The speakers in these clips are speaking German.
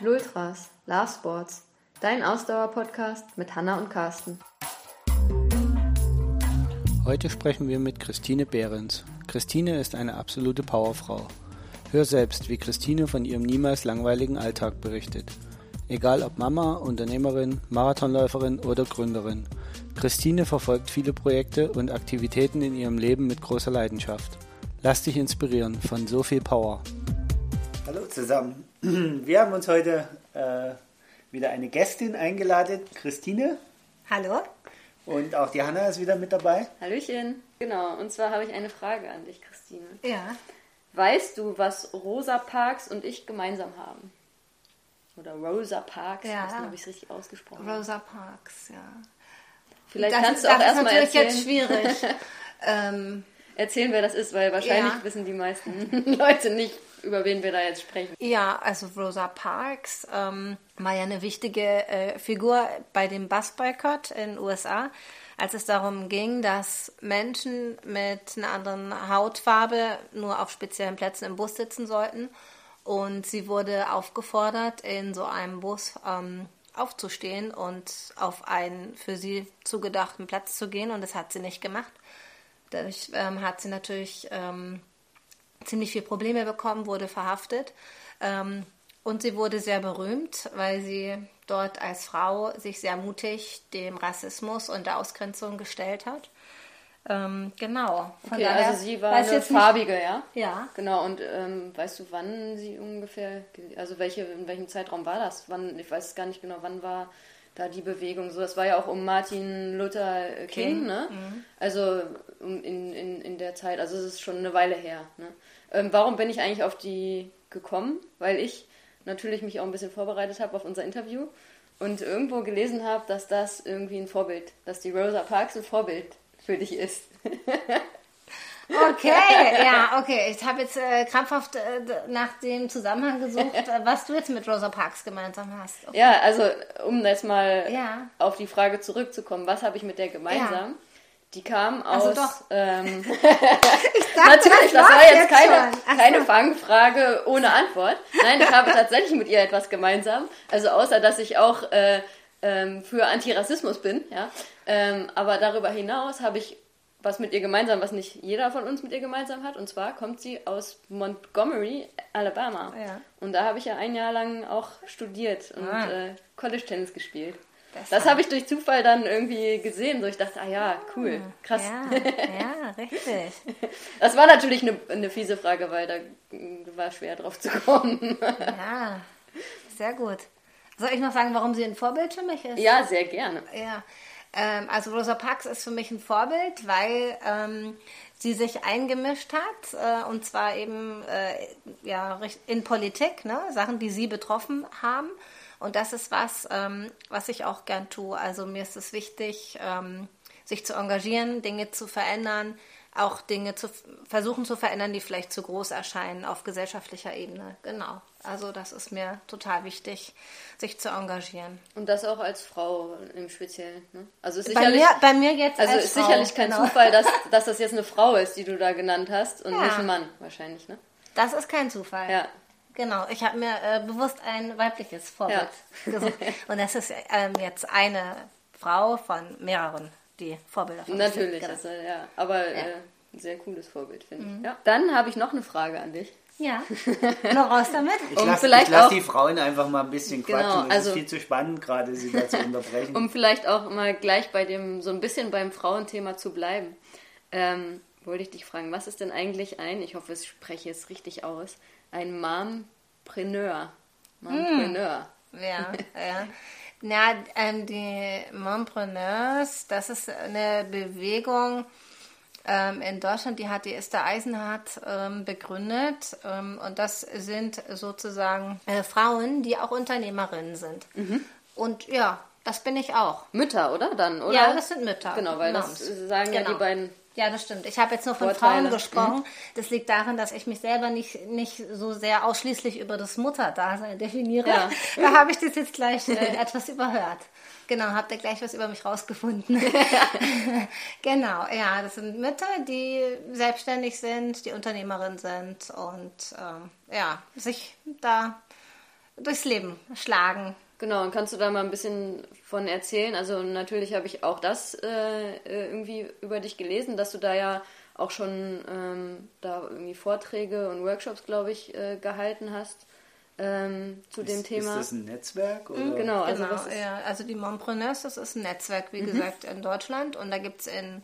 Lultras, Love Sports, dein Ausdauer-Podcast mit Hanna und Carsten. Heute sprechen wir mit Christine Behrens. Christine ist eine absolute Powerfrau. Hör selbst, wie Christine von ihrem niemals langweiligen Alltag berichtet. Egal ob Mama, Unternehmerin, Marathonläuferin oder Gründerin. Christine verfolgt viele Projekte und Aktivitäten in ihrem Leben mit großer Leidenschaft. Lass dich inspirieren von so viel Power. Hallo zusammen. Wir haben uns heute äh, wieder eine Gästin eingeladen, Christine. Hallo. Und auch die Hanna ist wieder mit dabei. Hallöchen. Genau, und zwar habe ich eine Frage an dich, Christine. Ja. Weißt du, was Rosa Parks und ich gemeinsam haben? Oder Rosa Parks, Ja. ich weiß nicht, ob ich es richtig ausgesprochen habe. Rosa Parks, ja. Vielleicht das kannst ist, du auch das ist erstmal natürlich erzählen, jetzt schwierig. ähm, erzählen, wer das ist, weil wahrscheinlich Ja. wissen die meisten Leute nicht, über wen wir da jetzt sprechen. ja, also Rosa Parks ähm, war ja eine wichtige äh, Figur bei dem Bus-Boykott in den USA, als es darum ging, dass Menschen mit einer anderen Hautfarbe nur auf speziellen Plätzen im Bus sitzen sollten. Und sie wurde aufgefordert, in so einem Bus ähm, aufzustehen und auf einen für sie zugedachten Platz zu gehen. Und das hat sie nicht gemacht. Dadurch ähm, hat sie natürlich ähm, ziemlich viel Probleme bekommen, wurde verhaftet. Ähm, und sie wurde sehr berühmt, weil sie dort als Frau sich sehr mutig dem Rassismus und der Ausgrenzung gestellt hat. Ähm, genau. Von Okay, daher also sie war eine jetzt nicht- farbige, ja? Ja. Genau, und ähm, weißt du, wann sie ungefähr, ge- also welche, in welchem Zeitraum war das? Wann, ich weiß gar nicht genau, wann war da die Bewegung so? Das war ja auch um Martin Luther King, King, ne? Also um, in, in, in der Zeit, also es ist schon eine Weile her. Ne? Ähm, warum bin ich eigentlich auf die gekommen? Weil ich natürlich mich auch ein bisschen vorbereitet habe auf unser Interview und irgendwo gelesen habe, dass das irgendwie ein Vorbild, dass die Rosa Parks ein Vorbild für dich ist. Okay, ja, okay. Ich habe jetzt äh, krampfhaft äh, nach dem Zusammenhang gesucht, äh, was du jetzt mit Rosa Parks gemeinsam hast. Okay. Ja, also um jetzt mal Ja. auf die Frage zurückzukommen, was habe ich mit der gemeinsam? Ja. Die kam Also aus. doch. Ähm, dachte, natürlich, das das war jetzt jetzt keine. Ach keine so. Fangfrage ohne Antwort. Nein, ich habe tatsächlich mit ihr etwas gemeinsam. Also außer, dass ich auch äh, ähm, für Antirassismus bin. Ja? Ähm, aber darüber hinaus habe ich was mit ihr gemeinsam, was nicht jeder von uns mit ihr gemeinsam hat. Und zwar kommt sie aus Montgomery, Alabama. Ja. Und da habe ich ja ein Jahr lang auch studiert und Ah. äh, College-Tennis gespielt. Deshalb. Das habe ich durch Zufall dann irgendwie gesehen. So ich dachte, ah ja, cool, krass. Ja, ja, richtig. Das war natürlich eine, eine fiese Frage, weil da mm, war schwer drauf zu kommen. Ja, sehr gut. Soll ich noch sagen, warum sie ein Vorbild für mich ist? ja, sehr gerne. Ja, ähm, also Rosa Parks ist für mich ein Vorbild, weil ähm, sie sich eingemischt hat äh, und zwar eben äh, ja, in Politik, ne? Sachen, die sie betroffen haben. Und das ist was, ähm, was ich auch gern tue. Also mir ist es wichtig, ähm, sich zu engagieren, Dinge zu verändern, auch Dinge zu versuchen zu verändern, die vielleicht zu groß erscheinen auf gesellschaftlicher Ebene. Genau. Also das ist mir total wichtig, sich zu engagieren. Und das auch als Frau im Speziellen. Ne? Also ist Bei sicherlich, mir, bei mir jetzt also als ist Frau, sicherlich kein genau. Zufall, dass, dass das jetzt eine Frau ist, die du da genannt hast und Ja. nicht ein Mann wahrscheinlich. Ne? Das ist kein Zufall. Ja. Genau, ich habe mir äh, bewusst ein weibliches Vorbild gesucht. Und das ist ähm, jetzt eine Frau von mehreren, die Vorbilder von. Natürlich, Genau. also, ja. aber Äh, ein sehr cooles Vorbild, finde ich. Ja. Dann habe ich noch eine Frage an dich. Ja, nur raus damit. Ich Um lasse lass die Frauen einfach mal ein bisschen Genau, quatschen. es also- ist viel zu spannend, gerade sie da zu unterbrechen. Um vielleicht auch mal gleich bei dem, so ein bisschen beim Frauenthema zu bleiben, ähm, wollte ich dich fragen, was ist denn eigentlich ein, ich hoffe, ich spreche es richtig aus, ein Mompreneur? Mompreneur. Ja, ja. Na, ähm, die Montpreneurs, das ist eine Bewegung ähm, in Deutschland, die hat die Esther Eisenhardt ähm, begründet. Ähm, und das sind sozusagen äh, Frauen, die auch Unternehmerinnen sind. Mhm. Und ja, das bin ich auch. Mütter, oder? Dann, oder? Ja, das sind Mütter. Genau, weil das Moms. sagen ja Genau. die beiden. Ja, das stimmt. Ich habe jetzt nur von Vorteile. Frauen gesprochen. Das liegt daran, dass ich mich selber nicht, nicht so sehr ausschließlich über das Mutterdasein definiere. Ja. Da habe ich das jetzt gleich äh, etwas überhört. Genau, habt ihr gleich was über mich rausgefunden. genau, ja, das sind Mütter, die selbstständig sind, die Unternehmerin sind und ähm, ja, sich da durchs Leben schlagen. Genau, und kannst du da mal ein bisschen von erzählen? Also natürlich habe ich auch das äh, äh, irgendwie über dich gelesen, dass du da ja auch schon ähm, da irgendwie Vorträge und Workshops, glaube ich, äh, gehalten hast ähm, zu ist, dem Thema. Ist das ein Netzwerk? Oder? Mhm, genau, also, genau, ja, also die Montpreneurs, das ist ein Netzwerk, wie mhm. gesagt, in Deutschland und da gibt es in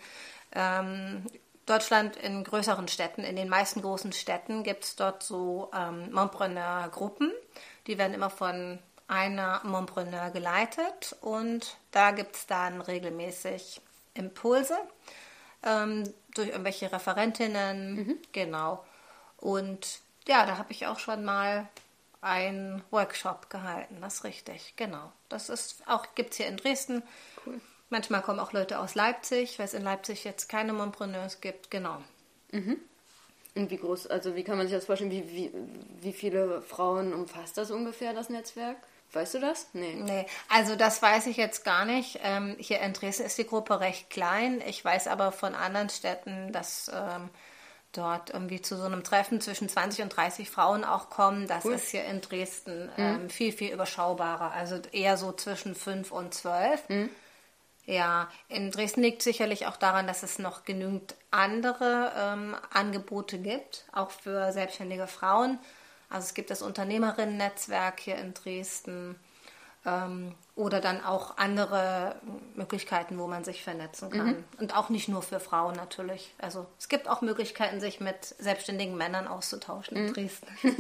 ähm, Deutschland in größeren Städten, in den meisten großen Städten gibt es dort so ähm, Montpreneur-Gruppen. Die werden immer von einer Montpreneur geleitet und da gibt es dann regelmäßig Impulse ähm, durch irgendwelche Referentinnen, mhm. genau. Und ja, da habe ich auch schon mal einen Workshop gehalten, das ist richtig, genau. Das ist auch, gibt es hier in Dresden. Cool. Manchmal kommen auch Leute aus Leipzig, weil es in Leipzig jetzt keine Montpreneurs gibt, genau. Mhm. Und wie groß, also wie kann man sich das vorstellen, wie, wie, wie viele Frauen umfasst das ungefähr, das Netzwerk? Weißt du das? Nee. Nee, also das weiß ich jetzt gar nicht. Ähm, hier in Dresden ist die Gruppe recht klein. Ich weiß aber von anderen Städten, dass ähm, dort irgendwie zu so einem Treffen zwischen 20 und 30 Frauen auch kommen. Das cool. ist hier in Dresden ähm, mhm. viel, viel überschaubarer. Also eher so zwischen 5 und 12. Mhm. Ja, in Dresden liegt sicherlich auch daran, dass es noch genügend andere ähm, Angebote gibt, auch für selbstständige Frauen. Also es gibt das Unternehmerinnen-Netzwerk hier in Dresden ähm, oder dann auch andere Möglichkeiten, wo man sich vernetzen kann. Mhm. Und auch nicht nur für Frauen natürlich. Also es gibt auch Möglichkeiten, sich mit selbstständigen Männern auszutauschen mhm. in Dresden.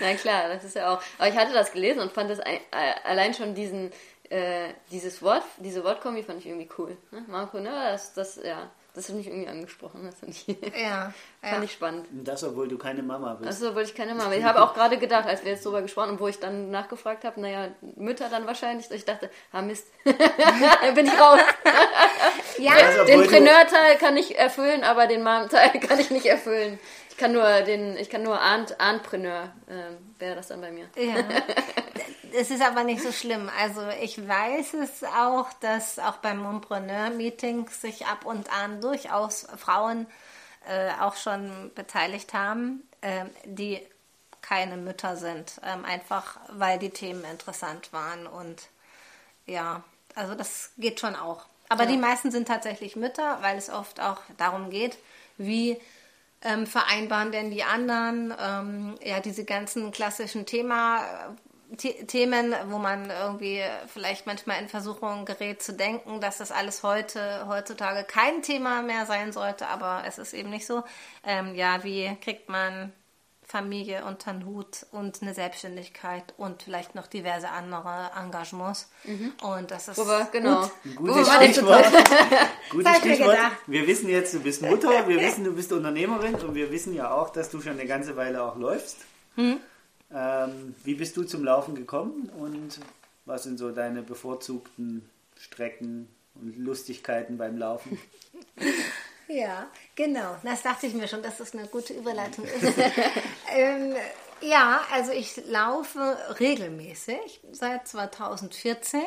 Na klar, das ist ja auch. Aber ich hatte das gelesen und fand das ein, allein schon diesen, äh, dieses Wort, diese Wortkombi fand ich irgendwie cool. Ne? Marco, ne? Das, das, ja. Das hat mich irgendwie angesprochen. Das fand ich, ja, fand ja. ich spannend. Das, obwohl du keine Mama bist. Das, obwohl ich keine Mama bin. Ich habe auch gerade gedacht, als wir jetzt darüber gesprochen haben, wo ich dann nachgefragt habe, naja, Mütter dann wahrscheinlich. Ich dachte, ah Mist, bin ich raus. ja, also, den Preneur-Teil kann ich erfüllen, aber den Mom-Teil kann ich nicht erfüllen. Ich kann nur den, ich kann nur Arnpreneur, äh, wäre das dann bei mir. Ja. Es ist aber nicht so schlimm. Also ich weiß es auch, dass auch beim Montpreneur-Meeting sich ab und an durchaus Frauen äh, auch schon beteiligt haben, äh, die keine Mütter sind. Ähm, einfach weil die Themen interessant waren. Und ja, also das geht schon auch. Aber ja. die meisten sind tatsächlich Mütter, weil es oft auch darum geht, wie ähm, vereinbaren denn die anderen ähm, ja diese ganzen klassischen Thema, Themen, wo man irgendwie vielleicht manchmal in Versuchung gerät zu denken, dass das alles heute, heutzutage kein Thema mehr sein sollte, aber es ist eben nicht so. Ähm, ja, wie kriegt man Familie unter den Hut und eine Selbstständigkeit und vielleicht noch diverse andere Engagements. Mhm. Und das ist wir, genau. Gut. Gutes Stichwort. Gutes Stichwort. Wir wissen jetzt, du bist Mutter, wir wissen, du bist Unternehmerin und wir wissen ja auch, dass du schon eine ganze Weile auch läufst. Mhm. Ähm, wie bist du zum Laufen gekommen und was sind so deine bevorzugten Strecken und Lustigkeiten beim Laufen? Ja, genau. Das dachte ich mir schon, dass das eine gute Überleitung ist. ähm, ja, also ich laufe regelmäßig seit 2014.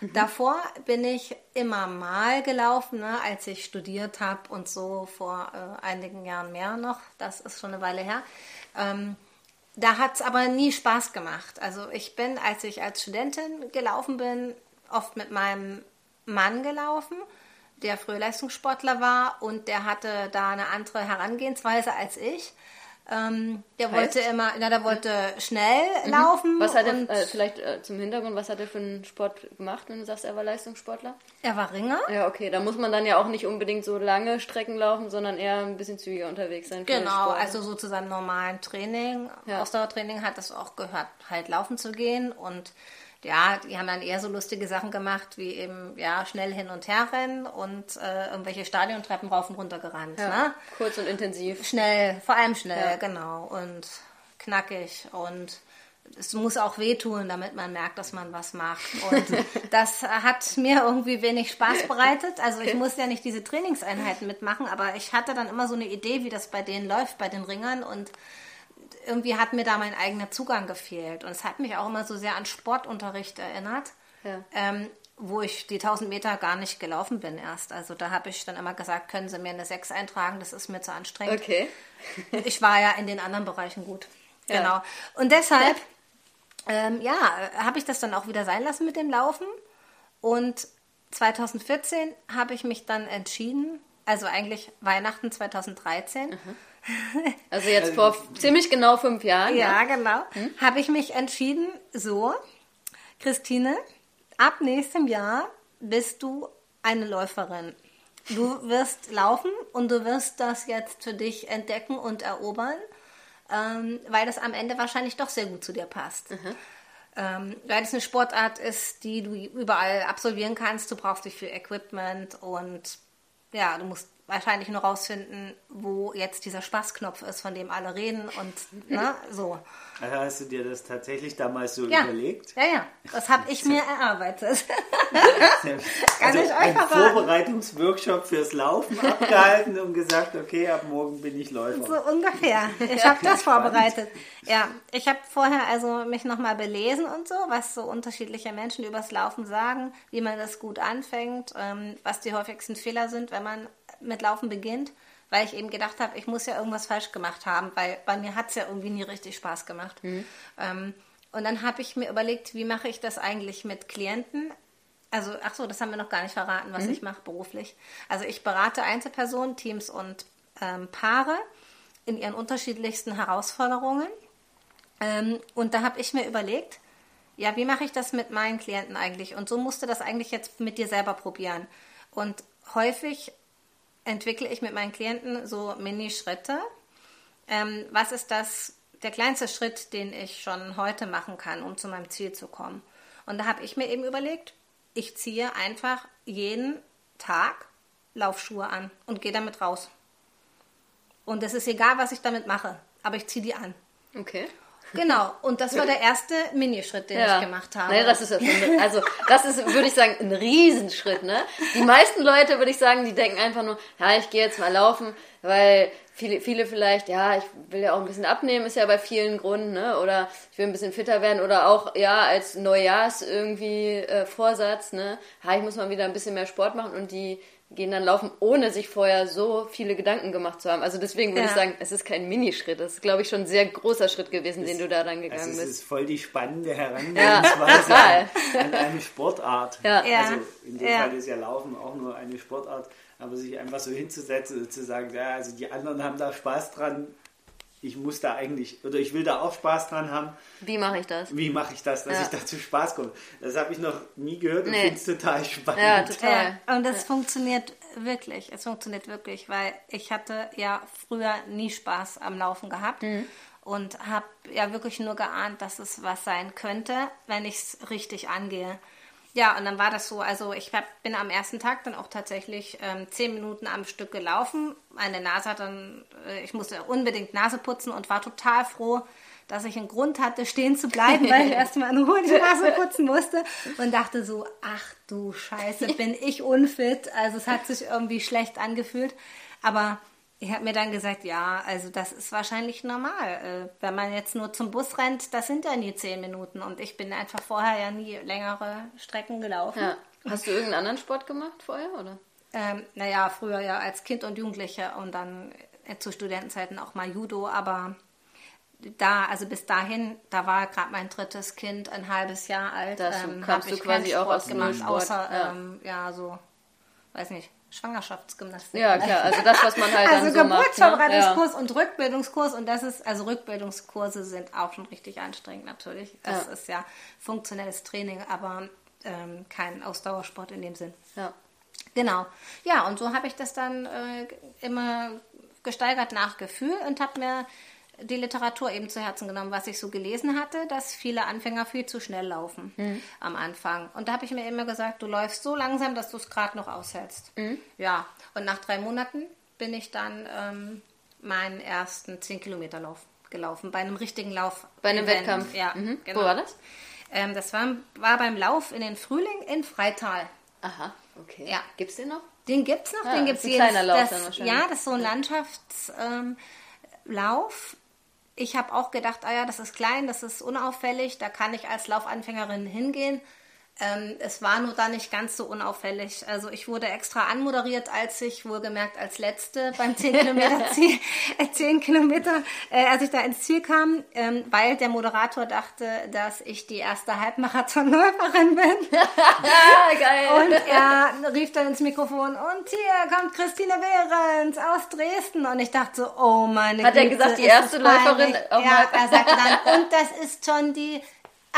Mhm. Davor bin ich immer mal gelaufen, ne, als ich studiert habe und so vor äh, einigen Jahren mehr noch. Das ist schon eine Weile her. Ähm, da hat es aber nie Spaß gemacht. Also ich bin, als ich als Studentin gelaufen bin, oft mit meinem Mann gelaufen, der Frühleistungssportler war und der hatte da eine andere Herangehensweise als ich. Ähm, der heißt? wollte immer, na, der wollte schnell mhm. laufen. Was hat er, äh, vielleicht äh, zum Hintergrund, was hat er für einen Sport gemacht, wenn du sagst, er war Leistungssportler? Er war Ringer. Ja, okay, da muss man dann ja auch nicht unbedingt so lange Strecken laufen, sondern eher ein bisschen zügiger unterwegs sein. Genau, also so zu seinem normalen Training, ja. Ausdauertraining hat es auch gehört, halt laufen zu gehen und ja, die haben dann eher so lustige Sachen gemacht, wie eben, ja, schnell hin und her rennen und äh, irgendwelche Stadiontreppen rauf und runter gerannt. Ja, ne? Kurz und intensiv. Schnell, vor allem schnell, ja. genau. Und knackig und es muss auch wehtun, damit man merkt, dass man was macht. Und das hat mir irgendwie wenig Spaß bereitet. Also ich muss ja nicht diese Trainingseinheiten mitmachen, aber ich hatte dann immer so eine Idee, wie das bei denen läuft, bei den Ringern und irgendwie hat mir da mein eigener Zugang gefehlt. Und es hat mich auch immer so sehr an Sportunterricht erinnert, ja. ähm, wo ich die 1000 Meter gar nicht gelaufen bin erst. Also da habe ich dann immer gesagt, können Sie mir eine 6 eintragen, das ist mir zu anstrengend. Okay. ich war ja in den anderen Bereichen gut. Ja. Genau. Und deshalb ähm, ja, habe ich das dann auch wieder sein lassen mit dem Laufen. Und 2014 habe ich mich dann entschieden, also eigentlich Weihnachten 2013. Mhm. Also jetzt vor ziemlich genau fünf Jahren. Ja, ja. genau. Hm? Habe ich mich entschieden, so, Christine, ab nächstem Jahr bist du eine Läuferin. Du wirst laufen und du wirst das jetzt für dich entdecken und erobern, ähm, weil das am Ende wahrscheinlich doch sehr gut zu dir passt. Mhm. Ähm, weil es eine Sportart ist, die du überall absolvieren kannst. Du brauchst dich für Equipment und ja, du musst wahrscheinlich nur rausfinden, wo jetzt dieser Spaßknopf ist, von dem alle reden und ne, so. Also hast du dir das tatsächlich damals so ja. überlegt? Ja, ja, das habe ich mir erarbeitet. Kann also ich euch einen Vorbereitungsworkshop fürs Laufen abgehalten und gesagt, okay, ab morgen bin ich Läufer. So ungefähr. Ich habe das vorbereitet. Ja, ich habe vorher also mich nochmal belesen und so, was so unterschiedliche Menschen übers Laufen sagen, wie man das gut anfängt, ähm, was die häufigsten Fehler sind, wenn man mit Laufen beginnt, weil ich eben gedacht habe, ich muss ja irgendwas falsch gemacht haben, weil bei mir hat es ja irgendwie nie richtig Spaß gemacht. Mhm. Ähm, und dann habe ich mir überlegt, wie mache ich das eigentlich mit Klienten? Also, ach so, das haben wir noch gar nicht verraten, was mhm. ich mache beruflich. Also ich berate Einzelpersonen, Teams und ähm, Paare in ihren unterschiedlichsten Herausforderungen. Ähm, und da habe ich mir überlegt, ja, wie mache ich das mit meinen Klienten eigentlich? Und so musste das eigentlich jetzt mit dir selber probieren. Und häufig entwickle ich mit meinen Klienten so Mini-Schritte. Ähm, was ist das, der kleinste Schritt, den ich schon heute machen kann, um zu meinem Ziel zu kommen? Und da habe ich mir eben überlegt, ich ziehe einfach jeden Tag Laufschuhe an und gehe damit raus. Und es ist egal, was ich damit mache, aber ich ziehe die an. Okay. Genau, und das war der erste Minischritt, den ja. ich gemacht habe. Naja, das ist ja schon, also das ist, würde ich sagen, ein Riesenschritt. Ne? Die meisten Leute, würde ich sagen, die denken einfach nur, ja, ich gehe jetzt mal laufen, weil viele, viele vielleicht, ja, ich will ja auch ein bisschen abnehmen, ist ja bei vielen Gründen, ne? oder ich will ein bisschen fitter werden oder auch, ja, als Neujahrs irgendwie äh, Vorsatz, ne, ja, ich muss mal wieder ein bisschen mehr Sport machen und die gehen dann laufen, ohne sich vorher so viele Gedanken gemacht zu haben. Also deswegen würde ja. ich sagen, es ist kein Minischritt. Das ist, glaube ich, schon ein sehr großer Schritt gewesen, das, den du da dann gegangen also bist. Das ist voll die spannende Herangehensweise ja, an eine Sportart. Ja. Also in dem Fall ist ja Laufen auch nur eine Sportart. Aber sich einfach so hinzusetzen und zu sagen, ja, also die anderen haben da Spaß dran, ich muss da eigentlich, oder ich will da auch Spaß dran haben. Wie mache ich das? Wie mache ich das, dass ja. ich dazu Spaß komme? Das habe ich noch nie gehört und nee. finde es total spannend. Ja, total. Ja, und das ja. funktioniert wirklich. Es funktioniert wirklich, weil ich hatte ja früher nie Spaß am Laufen gehabt. Mhm. Und habe ja wirklich nur geahnt, dass es was sein könnte, wenn ich es richtig angehe. Ja, und dann war das so, also ich hab, bin am ersten Tag dann auch tatsächlich ähm, zehn Minuten am Stück gelaufen. Meine Nase hat dann, äh, ich musste unbedingt Nase putzen und war total froh, dass ich einen Grund hatte, stehen zu bleiben, weil ich erstmal in Ruhe die Nase putzen musste und dachte so, ach du Scheiße, bin ich unfit. Also es hat sich irgendwie schlecht angefühlt. Aber ich habe mir dann gesagt, ja, also das ist wahrscheinlich normal. Äh, wenn man jetzt nur zum Bus rennt, das sind ja nie zehn Minuten. Und ich bin einfach vorher ja nie längere Strecken gelaufen. Ja. Hast du irgendeinen anderen Sport gemacht vorher, oder? Ähm, naja, früher ja als Kind und Jugendliche und dann äh, zu Studentenzeiten auch mal Judo, aber da, also bis dahin, da war gerade mein drittes Kind ein halbes Jahr alt, ähm, habe ich quasi Sport auch aus gemacht, Sport, außer ja. Ähm, ja so, weiß nicht, Schwangerschaftsgymnastik. Ja, klar, also das, was man halt also dann so Geburtsvorbereitungskurs ne? und Rückbildungskurs und das ist, also Rückbildungskurse sind auch schon richtig anstrengend natürlich. Das ja. ist ja funktionelles Training, aber ähm, kein Ausdauersport in dem Sinn. Ja. Genau. Ja, und so habe ich das dann äh, immer gesteigert nach Gefühl und habe mir die Literatur eben zu Herzen genommen, was ich so gelesen hatte, dass viele Anfänger viel zu schnell laufen mhm. am Anfang. Und da habe ich mir immer gesagt, du läufst so langsam, dass du es gerade noch aushältst. Mhm. Ja, und nach drei Monaten bin ich dann ähm, meinen ersten 10 Kilometer Lauf gelaufen, bei einem richtigen Lauf. Bei einem Event. Wettkampf? Ja, mhm. genau. Wo war das? Ähm, das war, war beim Lauf in den Frühling in Freital. Aha, okay. Ja. Gibt es den noch? Den gibt es noch, ja, den gibt es. Kleiner Lauf das, dann wahrscheinlich. Ja, das ist so ein Landschaftslauf. Ähm, ich habe auch gedacht, ah ja, das ist klein, das ist unauffällig, da kann ich als Laufanfängerin hingehen. Ähm, es war nur da nicht ganz so unauffällig. Also ich wurde extra anmoderiert, als ich wohlgemerkt als Letzte beim 10 Kilometer, Ziel, äh, 10 Kilometer äh, als ich da ins Ziel kam, ähm, weil der Moderator dachte, dass ich die erste Halbmarathonläuferin bin. Geil. Und er rief dann ins Mikrofon und hier kommt Christine Behrens aus Dresden. Und ich dachte so, oh meine Gott. Hat er gesagt, die erste Läuferin? Ja, er sagte dann, und das ist schon die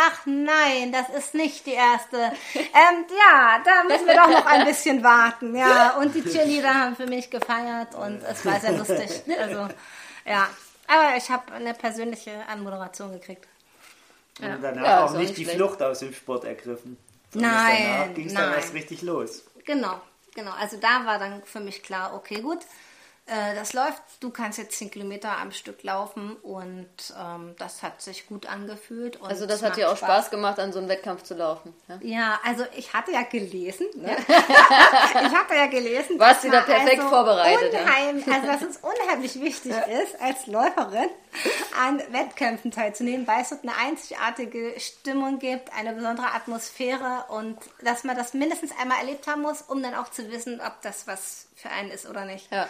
ach nein, das ist nicht die erste. Ähm, ja, da müssen wir doch noch ein bisschen warten. Ja, und die Cheerleader haben für mich gefeiert und es war sehr lustig. Also, ja. Aber ich habe eine persönliche Anmoderation gekriegt. Ja. Und danach ja, auch nicht die schlecht. Flucht aus dem Sport ergriffen. Nein. Danach ging es dann erst richtig los. Genau, genau. Also da war dann für mich klar, okay, gut äh, das läuft, du kannst jetzt 10 Kilometer am Stück laufen und ähm, das hat sich gut angefühlt. also das hat dir auch Spaß. Spaß. gemacht, an so einem Wettkampf zu laufen. Ja, ja also ich hatte ja gelesen. Ne? ich hatte ja gelesen. Warst du da perfekt also vorbereitet? Unheim, ja. Also dass es unheimlich wichtig ist, als Läuferin an Wettkämpfen teilzunehmen, weil es dort eine einzigartige Stimmung gibt, eine besondere Atmosphäre und dass man das mindestens einmal erlebt haben muss, um dann auch zu wissen, ob das was für einen ist oder nicht. Ja.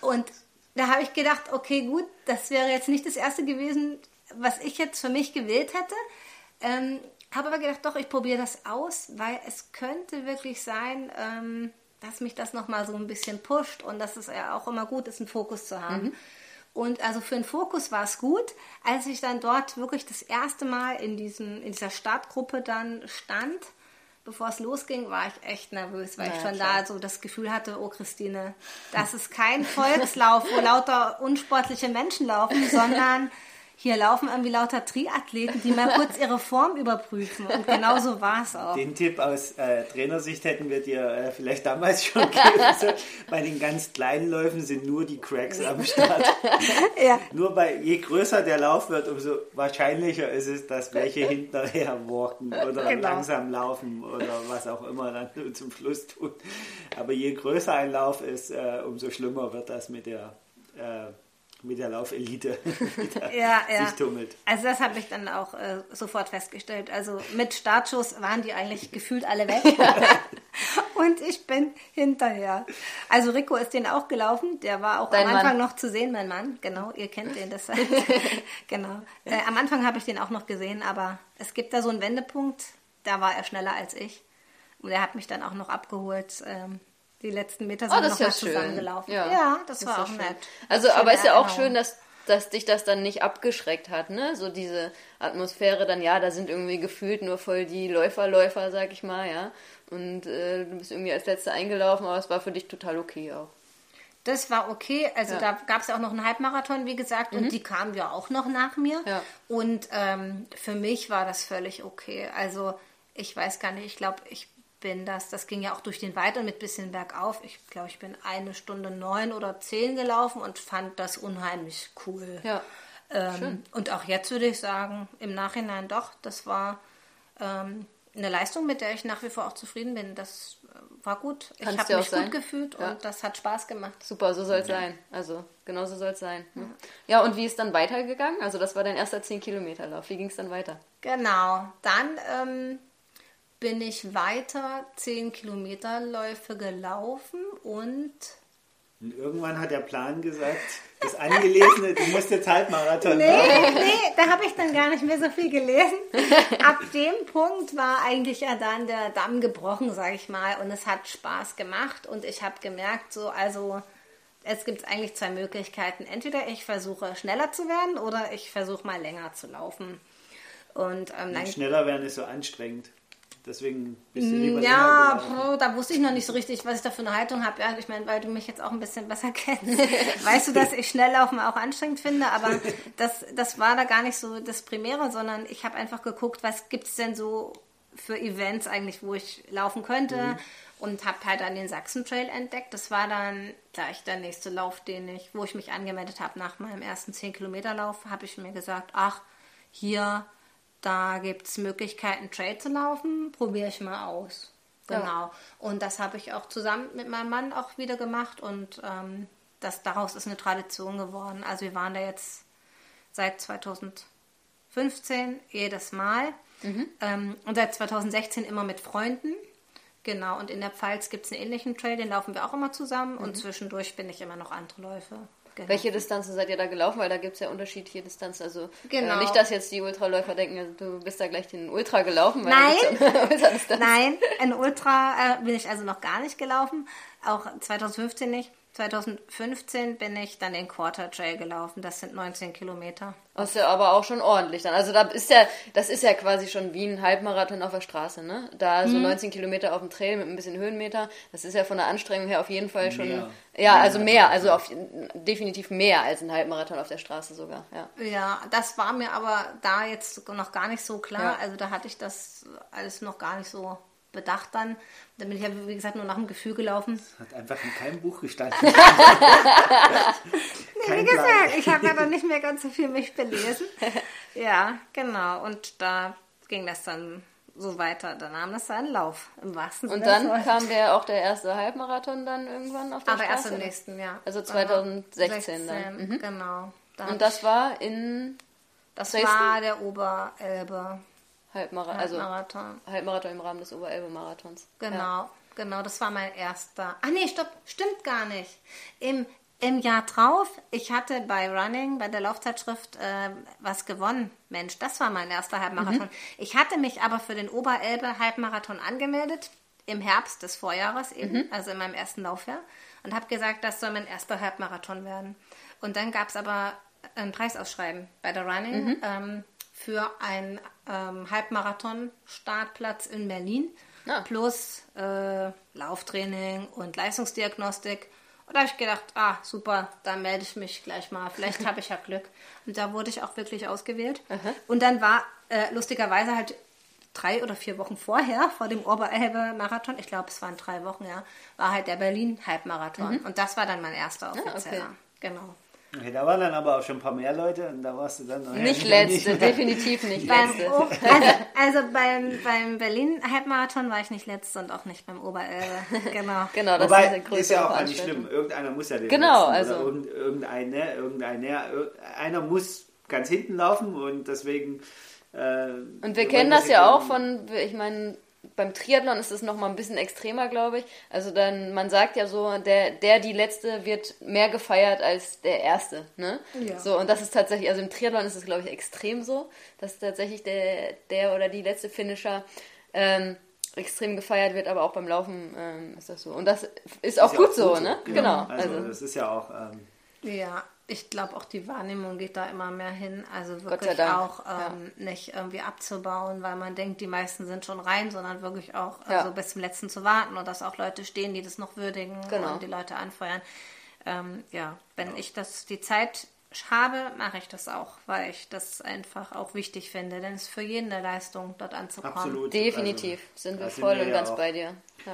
Und da habe ich gedacht, okay, gut, das wäre jetzt nicht das erste gewesen, was ich jetzt für mich gewählt hätte. Ähm, habe aber gedacht, doch, ich probiere das aus, weil es könnte wirklich sein, ähm, dass mich das nochmal so ein bisschen pusht und dass es ja auch immer gut ist, einen Fokus zu haben. Mhm. Und also für einen Fokus war es gut, als ich dann dort wirklich das erste Mal in, diesem, in dieser Startgruppe dann stand bevor es losging, war ich echt nervös, weil ja, ich schon klar. da so das Gefühl hatte, oh Christine, das ist kein Volkslauf, wo lauter unsportliche Menschen laufen, sondern hier laufen irgendwie lauter Triathleten, die mal kurz ihre Form überprüfen. Und genau so war es auch. Den Tipp aus äh, Trainersicht hätten wir dir äh, vielleicht damals schon gegeben. Bei den ganz kleinen Läufen sind nur die Cracks am Start. ja. Nur bei je größer der Lauf wird, umso wahrscheinlicher ist es, dass welche hinterher walken oder genau. langsam laufen oder was auch immer dann zum Schluss tun. Aber je größer ein Lauf ist, äh, umso schlimmer wird das mit der äh, mit der Laufelite ja, ja. sich tummelt. Also das habe ich dann auch äh, sofort festgestellt. Also mit Startschuss waren die eigentlich gefühlt alle weg. Und ich bin hinterher. Also Rico ist den auch gelaufen. Der war auch Dein am Anfang Mann. noch zu sehen, mein Mann. Genau, ihr kennt den. Das genau. Äh, am Anfang habe ich den auch noch gesehen, aber es gibt da so einen Wendepunkt. Da war er schneller als ich. Und er hat mich dann auch noch abgeholt. Ähm, die letzten Meter sind oh, noch ja zusammengelaufen. Ja, ja das, das, war auch nett. Also, aber ist ja auch schön, dass, dass dich das dann nicht abgeschreckt hat, ne? So diese Atmosphäre dann, ja, da sind irgendwie gefühlt nur voll die Läufer, Läufer, sag ich mal, ja. Und äh, du bist irgendwie als Letzte eingelaufen, aber es war für dich total okay auch. Das war okay. Also ja. da gab es auch noch einen Halbmarathon, wie gesagt, mhm. und die kamen ja auch noch nach mir. Ja. Und ähm, für mich war das völlig okay. Also ich weiß gar nicht, ich glaube, ich bin das, das ging ja auch durch den Wald und mit bisschen bergauf. Ich glaube, ich bin eine Stunde neun oder zehn gelaufen und fand das unheimlich cool. Ja. Ähm, und auch jetzt würde ich sagen, im Nachhinein doch, das war ähm, eine Leistung, mit der ich nach wie vor auch zufrieden bin. Das äh, war gut. Kannst ich habe mich sein. gut gefühlt ja. und das hat Spaß gemacht. Super, so soll es ja. sein. Also genau so soll es sein. Ne? Ja. und wie ist dann weitergegangen? Also das war dein erster 10 Kilometer Lauf. Wie ging es dann weiter? Genau, dann ähm, bin ich weiter 10 Kilometerläufe gelaufen und und irgendwann hat der Plan gesagt, das Angelesene, du musst jetzt Halbmarathon nee, laufen. Nee, da habe ich dann gar nicht mehr so viel gelesen. Ab dem Punkt war eigentlich ja dann der Damm gebrochen, sage ich mal. Und es hat Spaß gemacht. Und ich habe gemerkt, so, also es gibt eigentlich zwei Möglichkeiten. Entweder ich versuche schneller zu werden oder ich versuche mal länger zu laufen. Und, ähm, dann, schneller werden ist so anstrengend. Deswegen bist du lieber Ja, boah, da wusste ich noch nicht so richtig, was ich da für eine Haltung habe. Ja, ich meine, weil du mich jetzt auch ein bisschen besser kennst, weißt du, dass ich Schnelllaufen auch anstrengend finde, aber das, das war da gar nicht so das Primäre, sondern ich habe einfach geguckt, was gibt es denn so für Events eigentlich, wo ich laufen könnte mhm. und habe halt dann den Sachsen Trail entdeckt. Das war dann gleich der nächste Lauf, den ich, wo ich mich angemeldet habe nach meinem ersten 10 Kilometer Lauf, habe ich mir gesagt, ach, hier da gibt es Möglichkeiten, Trade zu laufen. Probiere ich mal aus. Genau. Ja. Und das habe ich auch zusammen mit meinem Mann auch wieder gemacht und ähm, das, daraus ist eine Tradition geworden. Also wir waren da jetzt seit 2015 jedes Mal. Mhm. Ähm, und seit 2016 immer mit Freunden. Genau, und in der Pfalz gibt es einen ähnlichen Trail, den laufen wir auch immer zusammen. Mhm. Und zwischendurch bin ich immer noch andere Läufe. Genau. Welche Distanzen seid ihr da gelaufen? Weil da gibt es ja unterschiedliche Distanzen. Also äh, genau. äh, nicht, dass jetzt die Ultraläufer denken, also du bist da gleich den Ultra gelaufen. Nein, Nein, ein Ultra äh, bin ich also noch gar nicht gelaufen. Auch 2015 nicht. 2015 bin ich dann den Quarter Trail gelaufen. Das sind 19 Kilometer. Das ist ja aber auch schon ordentlich dann. Also da ist ja, das ist ja quasi schon wie ein Halbmarathon auf der Straße, ne? Da so hm. 19 Kilometer auf dem Trail mit ein bisschen Höhenmeter. Das ist ja von der Anstrengung her auf jeden Fall schon. Mehr. Ja, also mehr, also auf, definitiv mehr als ein Halbmarathon auf der Straße sogar. Ja. ja, das war mir aber da jetzt noch gar nicht so klar. Ja. Also da hatte ich das alles noch gar nicht so bedacht dann. Da bin ich ja, wie gesagt, nur nach dem Gefühl gelaufen. Das hat einfach in keinem Buch gestanden. nee, wie gesagt, ich habe ja dann nicht mehr ganz so viel mich belesen. Ja, genau. Und da ging das dann so weiter. Dann nahm das seinen Lauf im wahrsten Sinne. Und dann kam der auch der erste Halbmarathon dann irgendwann auf der Aber Straße? erst im nächsten Jahr. Also 2016 16, dann. Mhm. Genau. Da Und das war in Das Dresden? war der Oberelbe. Halbmarathon, also Halbmarathon. Halbmarathon im Rahmen des Oberelbe-Marathons. Genau, ja. genau, das war mein erster. Ah nee, stopp, stimmt gar nicht. Im, im Jahr drauf, ich hatte bei Running, bei der Laufzeitschrift, äh, was gewonnen. Mensch, das war mein erster Halbmarathon. Mhm. Ich hatte mich aber für den Oberelbe-Halbmarathon angemeldet, im Herbst des Vorjahres eben, mhm. also in meinem ersten Laufjahr, und habe gesagt, das soll mein erster Halbmarathon werden. Und dann gab es aber ein Preisausschreiben bei der Running. Mhm. Ähm, für einen ähm, Halbmarathon-Startplatz in Berlin ah. plus äh, Lauftraining und Leistungsdiagnostik. Und da habe ich gedacht, ah, super, da melde ich mich gleich mal. Vielleicht habe ich ja Glück. Und da wurde ich auch wirklich ausgewählt. Aha. Und dann war äh, lustigerweise halt drei oder vier Wochen vorher, vor dem Oberelbe-Marathon, ich glaube, es waren drei Wochen, ja, war halt der Berlin-Halbmarathon. Mhm. Und das war dann mein erster offizieller. Ja, okay. Genau. Okay, da waren dann aber auch schon ein paar mehr Leute und da warst du dann noch nicht letzte, nicht definitiv nicht letzte. also, also beim, beim Berlin Halbmarathon war ich nicht letzte und auch nicht beim Oberelbe. Genau. genau, das Wobei, ist, ist ja auch nicht schlimm. Irgendeiner muss ja den Genau, also irgendeiner, ne, irgendeiner, einer muss ganz hinten laufen und deswegen. Äh, und wir kennen das ja auch von, ich meine, beim Triathlon ist es noch mal ein bisschen extremer, glaube ich. Also dann, man sagt ja so, der, der die letzte wird mehr gefeiert als der erste, ne? Ja. So und das ist tatsächlich, also im Triathlon ist es glaube ich extrem so, dass tatsächlich der, der oder die letzte Finisher ähm, extrem gefeiert wird, aber auch beim Laufen ähm, ist das so. Und das ist auch, ist gut, ja auch gut, so, ne? Genau. genau. Also, also das ist ja auch. Ähm, ja, ich glaube auch die Wahrnehmung geht da immer mehr hin. Also wirklich auch ähm, ja. nicht irgendwie abzubauen, weil man denkt, die meisten sind schon rein, sondern wirklich auch ja. also bis zum letzten zu warten und dass auch Leute stehen, die das noch würdigen genau. und die Leute anfeuern. Ähm, ja, wenn ja. ich das die Zeit habe, mache ich das auch, weil ich das einfach auch wichtig finde, denn es ist für jeden eine Leistung, dort anzukommen. Absolut. Definitiv also, sind wir voll sind wir und ganz bei dir. Ja.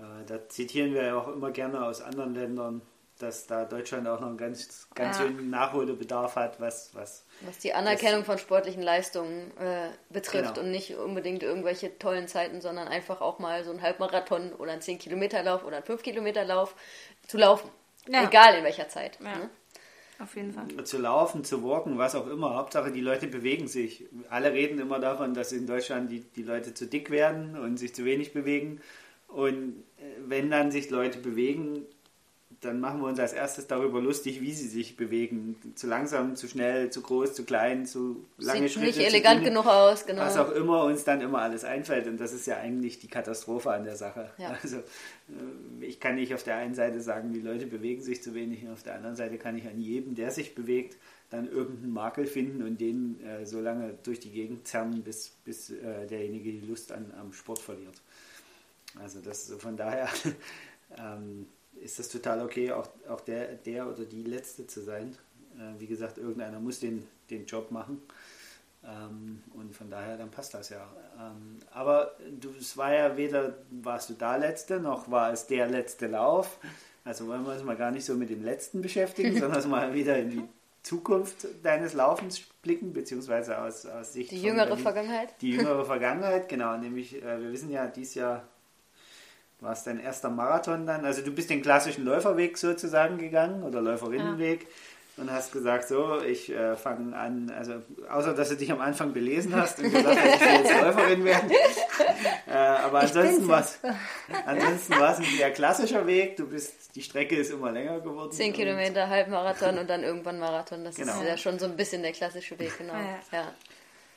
Äh, da zitieren wir ja auch immer gerne aus anderen Ländern dass da Deutschland auch noch einen ganz, ganz ja. schönen Nachholbedarf hat, was, was, was die Anerkennung von sportlichen Leistungen äh, betrifft genau. und nicht unbedingt irgendwelche tollen Zeiten, sondern einfach auch mal so einen Halbmarathon oder einen 10-Kilometer-Lauf oder einen 5-Kilometer-Lauf zu laufen. Ja. Egal in welcher Zeit. Ja. Ne? Auf jeden Fall. Zu laufen, zu walken, was auch immer. Hauptsache, die Leute bewegen sich. Alle reden immer davon, dass in Deutschland die, die Leute zu dick werden und sich zu wenig bewegen. Und äh, wenn dann sich Leute bewegen, dann machen wir uns als erstes darüber lustig, wie sie sich bewegen. Zu langsam, zu schnell, zu groß, zu klein, zu lange Sieht Schritte. nicht elegant Dinge, genug aus, genau. Was auch immer uns dann immer alles einfällt. Und das ist ja eigentlich die Katastrophe an der Sache. Ja. Also, äh, ich kann nicht auf der einen Seite sagen, die Leute bewegen sich zu wenig, und auf der anderen Seite kann ich an jedem, der sich bewegt, dann irgendeinen Makel finden und den äh, so lange durch die Gegend zerren, bis, bis äh, derjenige die Lust an, am Sport verliert. Also das von daher ähm, ist das total okay, auch, auch der, der oder die Letzte zu sein. Äh, wie gesagt, irgendeiner muss den, den Job machen. Ähm, und von daher, dann passt das ja. Ähm, aber du, es war ja weder, warst du da Letzte, noch war es der letzte Lauf. Also wollen wir uns mal gar nicht so mit dem Letzten beschäftigen, sondern mal wieder in die Zukunft deines Laufens blicken, beziehungsweise aus, aus Sicht Die jüngere Berlin. Vergangenheit? Die jüngere Vergangenheit, genau. Nämlich, äh, wir wissen ja, dies Jahr war es dein erster Marathon dann? Also du bist den klassischen Läuferweg sozusagen gegangen oder Läuferinnenweg. und hast gesagt, so, ich äh, fange an, also außer dass du dich am Anfang belesen hast und gesagt hast, ich will jetzt Läuferin werden. äh, aber ansonsten war es ansonsten ein sehr klassischer Weg. Du bist, die Strecke ist immer länger geworden. Zehn Kilometer, Halbmarathon und dann irgendwann Marathon. Das genau. ist ja schon so ein bisschen der klassische Weg, genau. Ja. ja.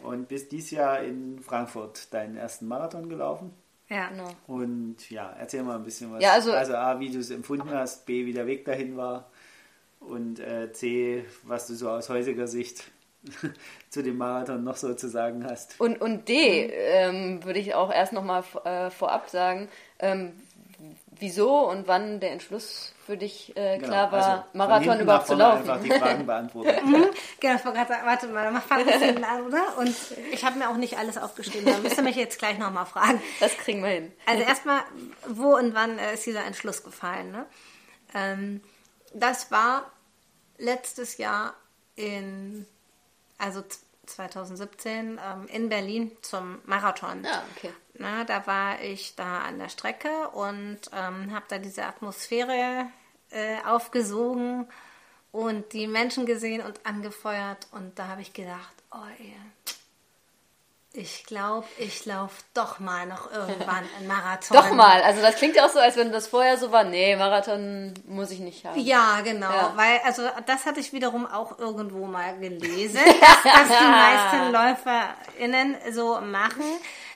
Und bist dieses Jahr in Frankfurt deinen ersten Marathon gelaufen. Ja, genau. Und ja, erzähl mal ein bisschen was. Ja, also, also A, wie du es empfunden hast, B, wie der Weg dahin war und äh, C, was du so aus heutiger Sicht zu dem Marathon noch so zu sagen hast. Und, und D, ähm, würde ich auch erst nochmal äh, vorab sagen, ähm, wieso und wann der Entschluss für dich äh, genau, klar war, also Marathon überhaupt zu laufen. einfach die Fragen beantworten. mhm. Genau, ich gerade warte mal, dann fangen wir hinten an, oder? Und ich habe mir auch nicht alles aufgeschrieben, da müsst ihr mich jetzt gleich nochmal fragen. Das kriegen wir hin. Also erstmal, wo und wann äh, ist dieser Entschluss gefallen? Ne? Ähm, das war letztes Jahr in, also 2017 ähm, in Berlin zum Marathon. Ah, okay. Na, da war ich da an der Strecke und ähm, habe da diese Atmosphäre äh, aufgesogen und die Menschen gesehen und angefeuert und da habe ich gedacht, oh ey, ich glaube, ich laufe doch mal noch irgendwann einen Marathon. doch mal. Also das klingt ja auch so, als wenn das vorher so war. Nee, Marathon muss ich nicht haben. Ja, genau. Ja. Weil, also das hatte ich wiederum auch irgendwo mal gelesen, dass das die meisten LäuferInnen so machen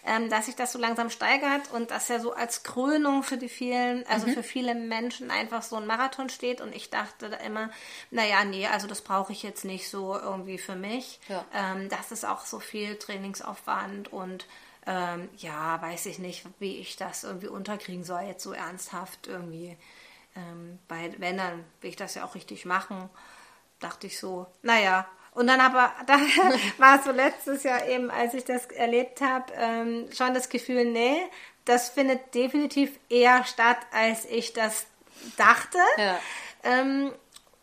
ähm, dass sich das so langsam steigert und dass ja so als Krönung für die vielen, also mhm. für viele Menschen einfach so ein Marathon steht. Und ich dachte da immer, naja, nee, also das brauche ich jetzt nicht so irgendwie für mich. Ja. Ähm, das ist auch so viel Trainingsaufwand und ähm, ja, weiß ich nicht, wie ich das irgendwie unterkriegen soll, jetzt so ernsthaft irgendwie. Ähm, bei, wenn, dann will ich das ja auch richtig machen. Dachte ich so, naja, und dann aber, da war es so letztes Jahr eben, als ich das erlebt habe, ähm, schon das Gefühl, nee, das findet definitiv eher statt, als ich das dachte. Ja. Ähm,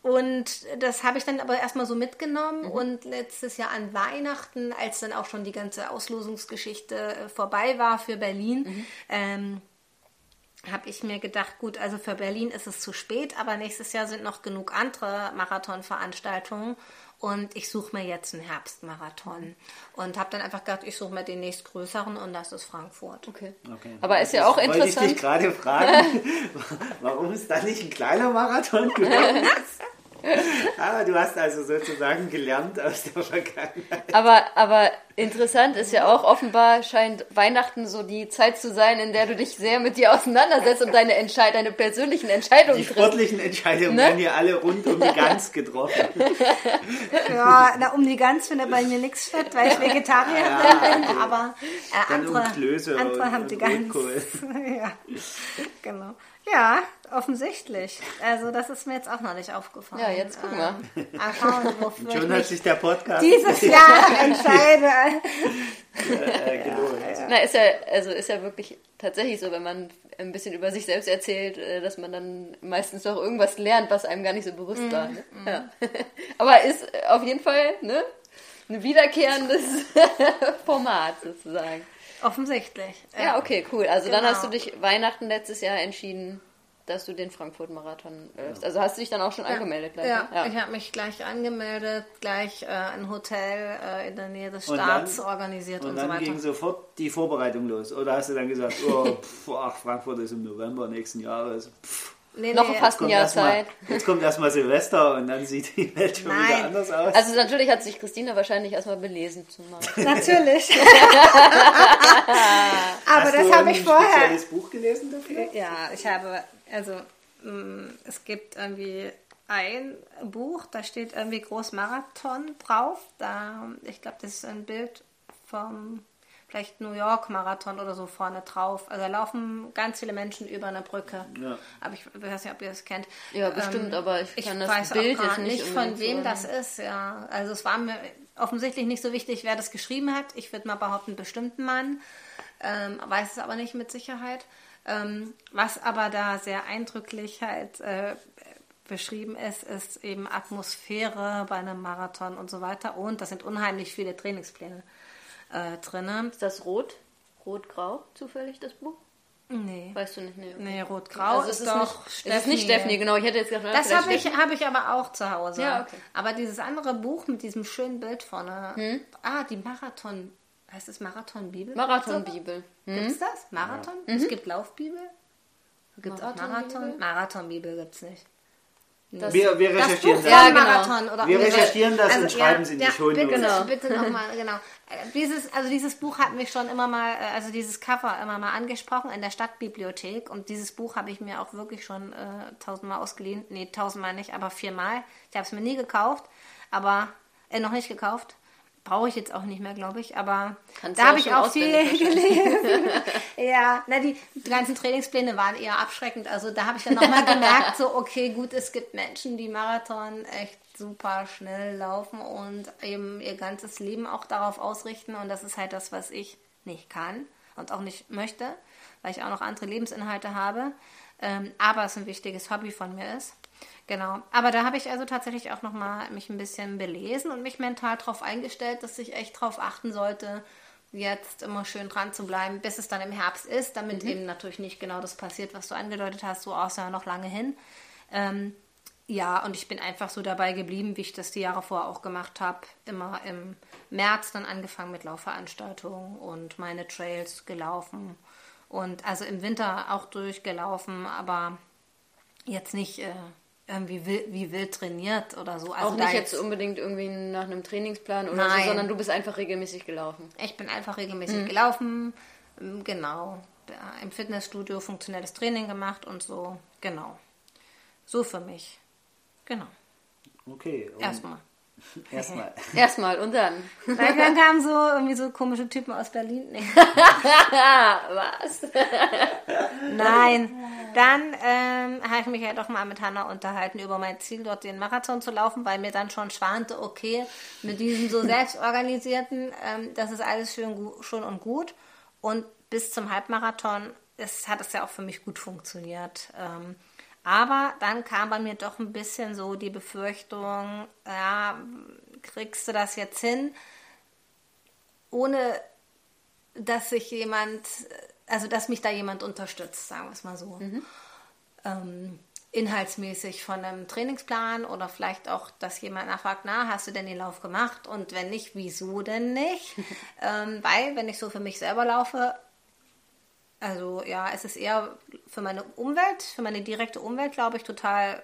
und das habe ich dann aber erstmal so mitgenommen mhm. und letztes Jahr an Weihnachten, als dann auch schon die ganze Auslosungsgeschichte äh, vorbei war für Berlin, mhm. ähm, habe ich mir gedacht, gut, also für Berlin ist es zu spät, aber nächstes Jahr sind noch genug andere Marathonveranstaltungen und ich suche mir jetzt einen Herbstmarathon. Und habe dann einfach gedacht, ich suche mir den nächstgrößeren und das ist Frankfurt. Okay. okay. Aber ist ja auch interessant. Wollte ich dich gerade fragen, warum ist da nicht ein kleiner Marathon geworden? Aber du hast also sozusagen gelernt aus der Vergangenheit. Aber, aber interessant ist ja auch, offenbar scheint Weihnachten so die Zeit zu sein, in der du dich sehr mit dir auseinandersetzt und deine, Entscheid deine persönlichen Entscheidungen Die sportlichen triffst. Entscheidungen ne? werden hier alle rund um die Gans getroffen. ja, na, um die Gans findet bei mir nichts statt, weil ich Vegetarier ja, bin, aber äh, andere, um andere haben die Gans. ja, genau. Ja, offensichtlich. Also das ist mir jetzt auch noch nicht aufgefallen. Ja, jetzt gucken wir. Mal schauen, wofür Schon hat sich der Podcast dieses Jahr entscheide. äh, ja, ja. Na, ist ja, also ist ja wirklich tatsächlich so, wenn man ein bisschen über sich selbst erzählt, äh, dass man dann meistens doch irgendwas lernt, was einem gar nicht so bewusst mm, war. Ne? Mm. Ja. Aber ist auf jeden Fall ne, ein wiederkehrendes Format sozusagen. Offensichtlich. Ja, okay, cool. Also genau. dann hast du dich Weihnachten letztes Jahr entschieden, dass du den Frankfurt-Marathon läufst. Also hast du dich dann auch schon ja. angemeldet gleich? Ja, ne? ja. ich habe mich gleich angemeldet, gleich äh, ein Hotel äh, in der Nähe des Staats dann, organisiert und, und so weiter. Und dann ging sofort die Vorbereitung los. Oder hast du dann gesagt, oh, pff, ach, Frankfurt ist im November nächsten Jahres. Pff. Nee, noch nee, fast ein Jahr Zeit. Mal, jetzt kommt erstmal Silvester und dann sieht die Welt schon Nein. wieder anders aus. Also natürlich hat sich Christina wahrscheinlich erstmal belesen zumal. Natürlich. Aber Hast das habe ich vorher. Hast du ein spezielles Buch gelesen dafür? Ja, ich habe, also mm, es gibt irgendwie ein Buch, da steht irgendwie Großmarathon drauf. Da, ich glaube, das ist ein Bild vom vielleicht New York Marathon oder so vorne drauf. Also da laufen ganz viele Menschen über eine Brücke. Ja. Aber ich weiß nicht, ob ihr das kennt. Ja, bestimmt, ähm, aber ich kann ich das Bild jetzt nicht, von wem das ist. Ja, also es war mir offensichtlich nicht so wichtig, wer das geschrieben hat. Ich würde mal behaupten, bestimmten Mann. Ähm, weiß es aber nicht mit Sicherheit. Ähm, was aber da sehr eindrücklich halt äh, beschrieben ist, ist eben Atmosphäre bei einem Marathon und so weiter. Und das sind unheimlich viele Trainingspläne äh, drin. Ist das rot? Rot-grau zufällig, das Buch? Nee. Weißt du nicht? Nee, okay. nee Rot-Grau also ist, ist doch nicht, Es ist nicht Stephanie, genau. Ich hätte jetzt gedacht, Das habe ich, hab ich aber auch zu Hause. Ja, okay. Aber dieses andere Buch mit diesem schönen Bild vorne. Hm? Ah, die Marathon. Heißt es Marathon-Bibel? Marathon-Bibel. Hm? Gibt es das? Marathon? Es gibt Laufbibel? Gibt es auch? Marathon? Marathon-Bibel gibt es nicht. Das- Wir, wir Das recherchieren Buch das. Ja, genau. Marathon oder Wir recherchieren das und schreiben sie in die ja, Shownotes. Bitte, Genau. bitte nochmal, genau. Äh, Dieses, also dieses Buch hat mich schon immer mal, äh, also dieses Cover immer mal angesprochen in der Stadtbibliothek und dieses Buch habe ich mir auch wirklich schon äh, tausendmal ausgeliehen. Nee, tausendmal nicht, aber viermal. Ich habe es mir nie gekauft, aber äh, noch nicht gekauft. Brauche ich jetzt auch nicht mehr, glaube ich, aber Kannst da habe ich auch viel gelesen. ja, na, die, die ganzen Trainingspläne waren eher abschreckend. Also da habe ich dann nochmal gemerkt, so, okay, gut, es gibt Menschen, die Marathon echt super schnell laufen und eben ihr ganzes Leben auch darauf ausrichten. Und das ist halt das, was ich nicht kann und auch nicht möchte, weil ich auch noch andere Lebensinhalte habe. Ähm, aber es ein wichtiges Hobby von mir ist. Genau. Aber da habe ich also tatsächlich auch nochmal mich ein bisschen belesen und mich mental darauf eingestellt, dass ich echt darauf achten sollte, jetzt immer schön dran zu bleiben, bis es dann im Herbst ist, damit eben natürlich nicht genau das passiert, was du angedeutet hast, so außer noch lange hin. Ähm, ja, und ich bin einfach so dabei geblieben, wie ich das die Jahre vorher auch gemacht habe. Immer im März dann angefangen mit Laufveranstaltungen und meine Trails gelaufen. Und also im Winter auch durchgelaufen, aber jetzt nicht äh, irgendwie wild, wie wild trainiert oder so. Also Auch nicht jetzt unbedingt irgendwie nach einem Trainingsplan oder Nein. so, sondern du bist einfach regelmäßig gelaufen. Ich bin einfach regelmäßig gelaufen, ähm, genau. Ja, Im Fitnessstudio funktionelles Training gemacht und so, genau. So für mich. Genau. Okay. Erstmal. Erstmal. Erstmal und dann. Weil dann kamen so irgendwie so komische Typen aus Berlin. Nee. Was? Nein. Dann ähm, habe ich mich ja doch mal mit Hanna unterhalten über mein Ziel, dort den Marathon zu laufen, weil mir dann schon schwante, okay, mit diesem so selbstorganisierten, ähm, das ist alles schön, schön und gut. Und bis zum Halbmarathon ist, hat es ja auch für mich gut funktioniert. Ähm, aber dann kam bei mir doch ein bisschen so die Befürchtung, ja, kriegst du das jetzt hin, ohne dass sich jemand, also dass mich da jemand unterstützt, sagen wir es mal so. Ähm, inhaltsmäßig von einem Trainingsplan oder vielleicht auch, dass jemand nachfragt, na, hast du denn den Lauf gemacht? Und wenn nicht, wieso denn nicht? ähm, weil, wenn ich so für mich selber laufe, also ja, es ist eher für meine Umwelt, für meine direkte Umwelt, glaube ich, total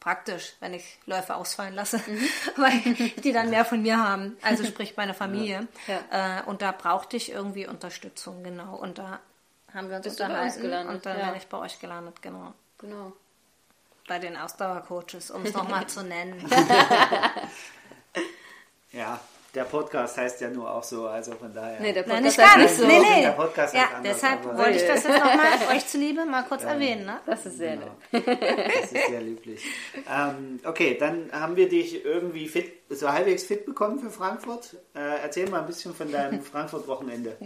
praktisch, wenn ich Läufe ausfallen lasse, weil die dann mehr von mir haben, also sprich meine Familie. Ja. Äh, und da brauchte ich irgendwie Unterstützung, genau. Und da haben wir uns Bist du bei unterhalten uns gelandet, und dann ja. bin ich bei euch gelandet, genau. Genau. Bei den Ausdauercoaches, um es nochmal zu nennen. Ja, der Podcast heißt ja nur auch so, also von daher. Nee, der Nein, Podcast nicht gar heißt nicht. so. Nee, Der nee. Podcast Ja, anders, deshalb wollte ich das jetzt nochmal euch zuliebe mal kurz erwähnen. Ne? Das ist sehr Genau. nett. Das ist sehr löblich. ähm, okay, dann haben wir dich irgendwie fit, so halbwegs fit bekommen für Frankfurt. Äh, erzähl mal ein bisschen von deinem Frankfurt-Wochenende.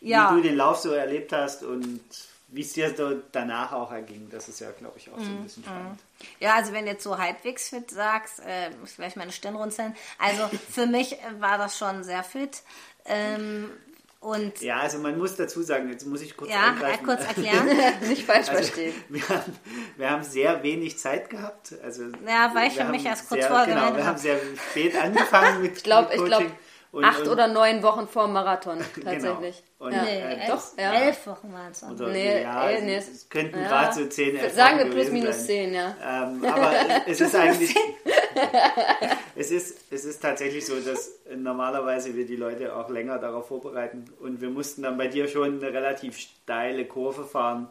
Ja. Wie du den Lauf so erlebt hast und wie es dir danach auch erging. Das ist ja, glaube ich, auch so Mhm. ein bisschen spannend. Ja, also wenn du jetzt so halbwegs fit sagst, äh, muss ich gleich meine Stirn runzeln. Also für mich war das schon sehr fit. Ähm, und Ja, also man muss dazu sagen, jetzt muss ich kurz ja, eingreifen. kurz erklären. Nicht falsch Also, verstehen. wir, haben, wir haben sehr wenig Zeit gehabt. Also, Ja, weil ich mich erst kurz sehr, vorher Genau, wir haben habe. sehr spät angefangen mit Ich glaube, mit ich glaube, Coaching. Und- acht und- oder neun Wochen vor dem Marathon tatsächlich. Und, Ja. nee, äh, elf, doch, ja. elf Wochen waren es. Nee, ja, äh, nee, es, könnten Ja. gerade so 10, 11 Sagen wir Wochen plus gewesen minus sein. 10, ja. Ähm, aber es ist eigentlich. es, ist, es ist tatsächlich so, dass normalerweise wir die Leute auch länger darauf vorbereiten. Und wir mussten dann bei dir schon eine relativ steile Kurve fahren,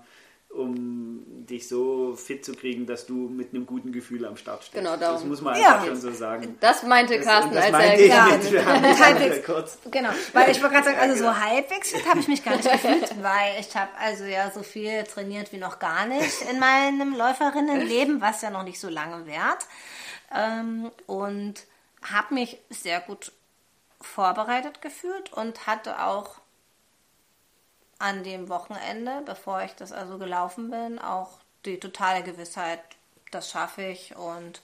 um dich so fit zu kriegen, dass du mit einem guten Gefühl am Start stehst. Genau, darum. Das muss man Ja. einfach schon so sagen. Das meinte Das, Carsten, das als er meinte ich gesagt mit, hat. wir haben Halbwegs. kurz. Genau, weil ich wollte gerade sagen, also so halbwegs fit habe ich mich gar nicht gefühlt, weil ich habe also ja so viel trainiert wie noch gar nicht in meinem Läuferinnenleben, was ja noch nicht so lange währt. Ähm, und habe mich sehr gut vorbereitet gefühlt und hatte auch an dem Wochenende, bevor ich das also gelaufen bin, auch die totale Gewissheit, das schaffe ich. Und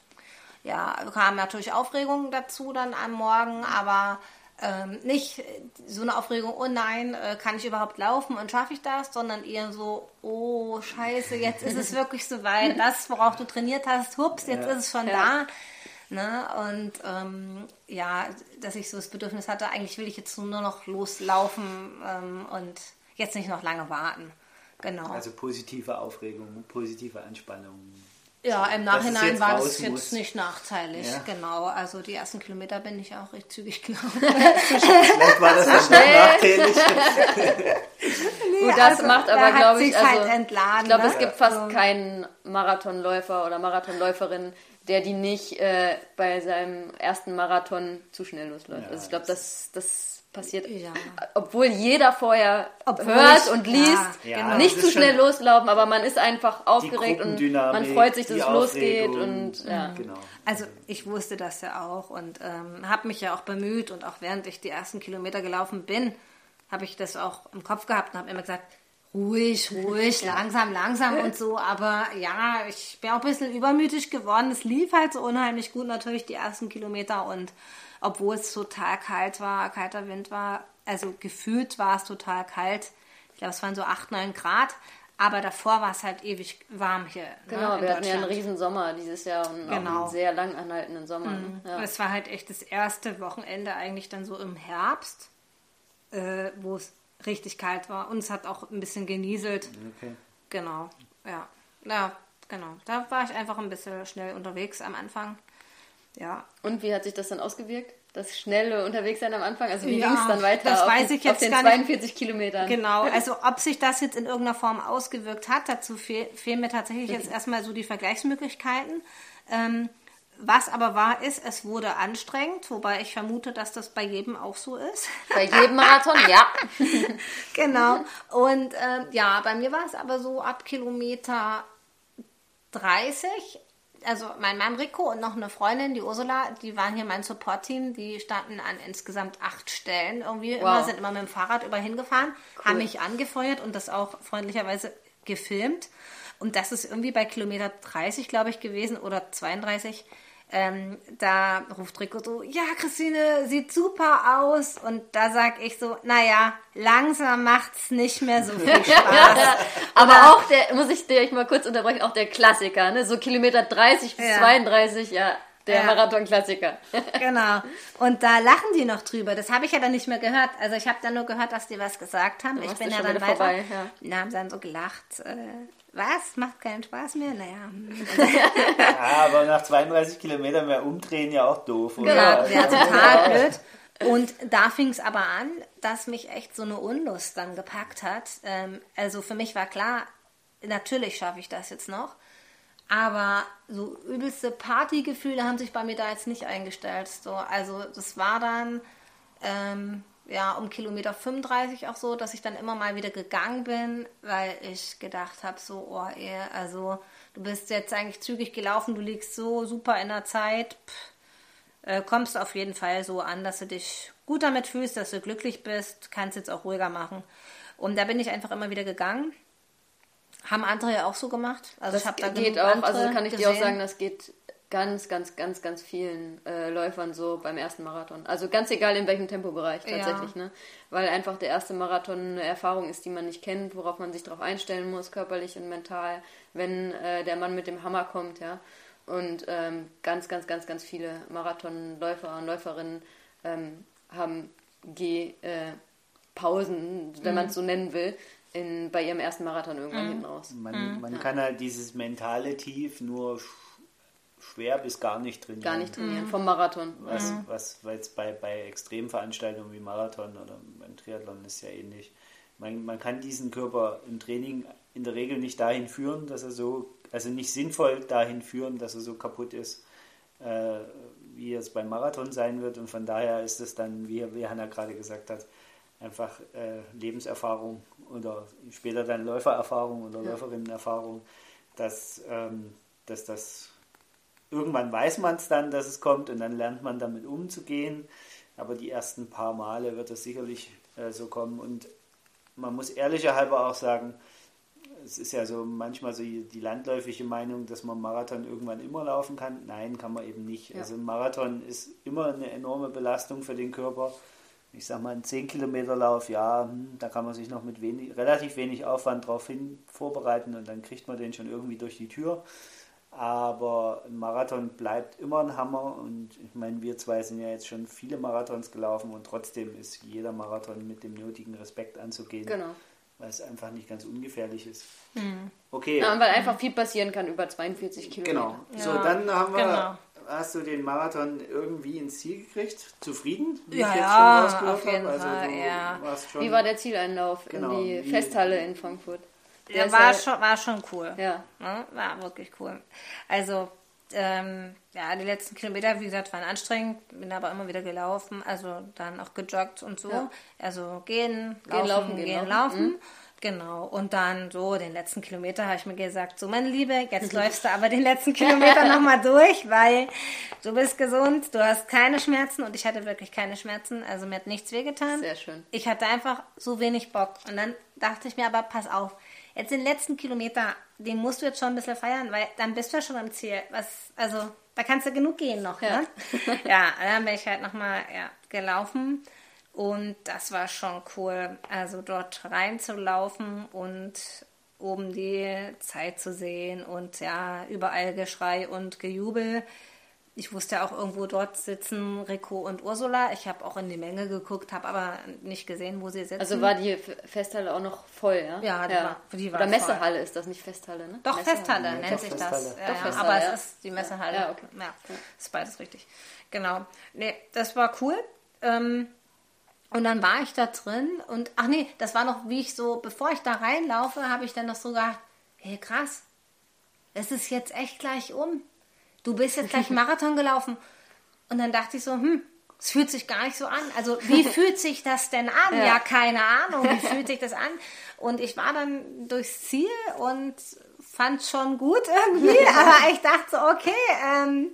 ja, kam natürlich Aufregung dazu dann am Morgen, aber ähm, nicht so eine Aufregung, oh nein, äh, kann ich überhaupt laufen und schaffe ich das, sondern eher so, oh scheiße, jetzt ist es wirklich soweit, das, worauf du trainiert hast, hups, jetzt ja. ist es schon ja. da. Ne? Und ähm, ja, dass ich so das Bedürfnis hatte, eigentlich will ich jetzt nur noch loslaufen ähm, und jetzt nicht noch lange warten. Genau. Also positive Aufregung, positive Anspannung. Ja, im Nachhinein war das jetzt muss. nicht nachteilig, ja. genau. Also die ersten Kilometer bin ich auch recht zügig gelaufen. Vielleicht war das dann schnell. nachteilig. nee, Gut, das also, macht aber, da glaube ich, also, halt entladen, ich glaube, ne? es gibt fast also. keinen Marathonläufer oder Marathonläuferin, der die nicht äh, bei seinem ersten Marathon zu schnell losläuft. Ja, also ich glaube, das, das passiert, ja. obwohl jeder vorher obwohl hört ich, und liest, ja, genau. nicht zu schnell loslaufen, aber man ist einfach aufgeregt und man freut sich, dass es losgeht und ja. Genau. Also ich wusste das ja auch und ähm, habe mich ja auch bemüht und auch während ich die ersten Kilometer gelaufen bin, habe ich das auch im Kopf gehabt und habe immer gesagt, ruhig, ruhig, langsam, langsam und so. Aber ja, ich bin auch ein bisschen übermütig geworden. Es lief halt so unheimlich gut natürlich die ersten Kilometer und obwohl es total kalt war, kalter Wind war. Also gefühlt war es total kalt. Ich glaube, es waren so 8, 9 Grad. Aber davor war es halt ewig warm hier. Ne, genau, ne, wir hatten ja einen riesen Sommer dieses Jahr und genau. einen sehr lang anhaltenden Sommer. Mhm. Ja. Es war halt echt das erste Wochenende eigentlich dann so im Herbst, äh, wo es richtig kalt war. Und es hat auch ein bisschen genieselt. Okay. Genau, ja. Ja, genau. Da war ich einfach ein bisschen schnell unterwegs am Anfang. Ja. Und wie hat sich das dann ausgewirkt? Das schnelle Unterwegssein am Anfang? Also wie ja, ging es dann weiter das auf, weiß ich jetzt auf den 42 Kilometern? Genau, also ob sich das jetzt in irgendeiner Form ausgewirkt hat, dazu fehl, fehlen mir tatsächlich jetzt erstmal so die Vergleichsmöglichkeiten. Ähm, was aber wahr ist, es wurde anstrengend, wobei ich vermute, dass das bei jedem auch so ist. Bei jedem Marathon, ja. genau. Und ähm, ja, bei mir war es aber so ab Kilometer 30 also mein Mann Rico und noch eine Freundin, die Ursula, die waren hier mein Support-Team. Die standen an insgesamt acht Stellen irgendwie wow. immer, sind immer mit dem Fahrrad über hingefahren, cool. haben mich angefeuert und das auch freundlicherweise gefilmt. Und das ist irgendwie bei Kilometer 30, glaube ich, gewesen oder 32 ähm, da ruft Rico so, ja, Christine, sieht super aus. Und da sag ich so, naja, langsam macht's nicht mehr so viel Spaß. Aber auch der, muss ich dir mal kurz unterbrechen, auch der Klassiker, ne? So Kilometer 30 bis ja. 32, ja. Der ja. Marathon-Klassiker. genau. Und da lachen die noch drüber. Das habe ich ja dann nicht mehr gehört. Also ich habe dann nur gehört, dass die was gesagt haben. Ich bin ja dann weiter. Vorbei, ja. Und haben dann so gelacht. Äh, was? Macht keinen Spaß mehr? Naja. ja, aber nach 32 Kilometern mehr umdrehen ja auch doof, oder? Genau, ja, total blöd. Und da fing es aber an, dass mich echt so eine Unlust dann gepackt hat. Ähm, also für mich war klar, natürlich schaffe ich das jetzt noch. Aber so übelste Partygefühle haben sich bei mir da jetzt nicht eingestellt. So, also das war dann ähm, ja um Kilometer 35 auch so, dass ich dann immer mal wieder gegangen bin, weil ich gedacht habe, so, oh, ey, also du bist jetzt eigentlich zügig gelaufen, du liegst so super in der Zeit, pff, äh, kommst auf jeden Fall so an, dass du dich gut damit fühlst, dass du glücklich bist, kannst jetzt auch ruhiger machen. Und da bin ich einfach immer wieder gegangen. Haben andere ja auch so gemacht. Also das ich da geht auch, also kann ich gesehen. dir auch sagen, das geht ganz, ganz, ganz, ganz vielen äh, Läufern so beim ersten Marathon. Also ganz egal in welchem Tempobereich tatsächlich, ja. ne? Weil einfach der erste Marathon eine Erfahrung ist, die man nicht kennt, worauf man sich darauf einstellen muss, körperlich und mental, wenn äh, der Mann mit dem Hammer kommt, ja. Und ähm, ganz, ganz, ganz, ganz viele Marathonläufer und Läuferinnen ähm, haben Geh-Pausen, äh, wenn mhm. man es so nennen will, in, bei ihrem ersten Marathon irgendwann mhm. hinten raus. Man, mhm. man ja. kann halt dieses mentale Tief nur schwer bis gar nicht trainieren. Gar nicht trainieren, mhm. vom Marathon. Was, mhm. was jetzt bei, bei Extremveranstaltungen wie Marathon oder beim Triathlon ist ja ähnlich. Man, man kann diesen Körper im Training in der Regel nicht dahin führen, dass er so, also nicht sinnvoll dahin führen, dass er so kaputt ist, äh, wie es beim Marathon sein wird. Und von daher ist es dann, wie, wie Hanna gerade gesagt hat, einfach äh, Lebenserfahrung oder später dann Läufererfahrung oder ja. Läuferinnenerfahrung, dass, ähm, dass das irgendwann weiß man es dann, dass es kommt und dann lernt man damit umzugehen. Aber die ersten paar Male wird es sicherlich äh, so kommen. Und man muss ehrlicherhalber auch sagen, es ist ja so manchmal so die landläufige Meinung, dass man Marathon irgendwann immer laufen kann. Nein, kann man eben nicht. Ja. Also ein Marathon ist immer eine enorme Belastung für den Körper. Ich sag mal, ein 10 Kilometer Lauf, ja, hm, da kann man sich noch mit wenig, relativ wenig Aufwand drauf hin vorbereiten und dann kriegt man den schon irgendwie durch die Tür. Aber ein Marathon bleibt immer ein Hammer und ich meine, wir zwei sind ja jetzt schon viele Marathons gelaufen und trotzdem ist jeder Marathon mit dem nötigen Respekt anzugehen. Genau. Weil es einfach nicht ganz ungefährlich ist. Mhm. Okay. Ja, weil einfach viel passieren kann über 42 Kilometer. Genau. Ja, so, dann haben wir genau hast du den Marathon irgendwie ins Ziel gekriegt? Zufrieden? Wie ja, ja auf jeden also Fall. Ja. Wie war der Zieleinlauf genau, in die Festhalle in Frankfurt? Der ja, war, ja, schon, war schon cool. Ja. ja. War wirklich cool. Also, ähm, ja, die letzten Kilometer, wie gesagt, waren anstrengend, bin aber immer wieder gelaufen, also dann auch gejoggt und so. Ja. Also gehen, laufen, gehen, laufen, gehen, gehen laufen. Mhm. Genau, und dann so den letzten Kilometer habe ich mir gesagt, so meine Liebe, jetzt läufst du aber den letzten Kilometer nochmal durch, weil du bist gesund, du hast keine Schmerzen und ich hatte wirklich keine Schmerzen, also mir hat nichts wehgetan. Sehr schön. Ich hatte einfach so wenig Bock und dann dachte ich mir aber, pass auf, jetzt den letzten Kilometer, den musst du jetzt schon ein bisschen feiern, weil dann bist du ja schon am Ziel. Was, also da kannst du genug gehen noch, ja. ne? ja, dann bin ich halt nochmal ja, gelaufen und das war schon cool, also dort reinzulaufen und oben die Zeit zu sehen und ja, überall Geschrei und Gejubel. Ich wusste auch irgendwo dort sitzen Rico und Ursula. Ich habe auch in die Menge geguckt, habe aber nicht gesehen, wo sie sitzen. Also war die Festhalle auch noch voll, ja? Ja, die, ja. War, die war Oder Messehalle voll. ist das nicht Festhalle, ne? Doch, Messehalle. Festhalle ja, nennt sich das. Ja, Doch, aber es ist die Messehalle. Ja, okay. Ja, ist beides richtig. Genau. Nee, das war cool. Ähm, und dann war ich da drin und, ach nee, das war noch, wie ich so, bevor ich da reinlaufe, habe ich dann noch so gedacht, hey krass, es ist jetzt echt gleich um. Du bist jetzt gleich Marathon gelaufen. Und dann dachte ich so, hm, es fühlt sich gar nicht so an. Also wie fühlt sich das denn an? Ja. ja, keine Ahnung, wie fühlt sich das an? Und ich war dann durchs Ziel und fand schon gut irgendwie, aber ich dachte so, okay, ähm,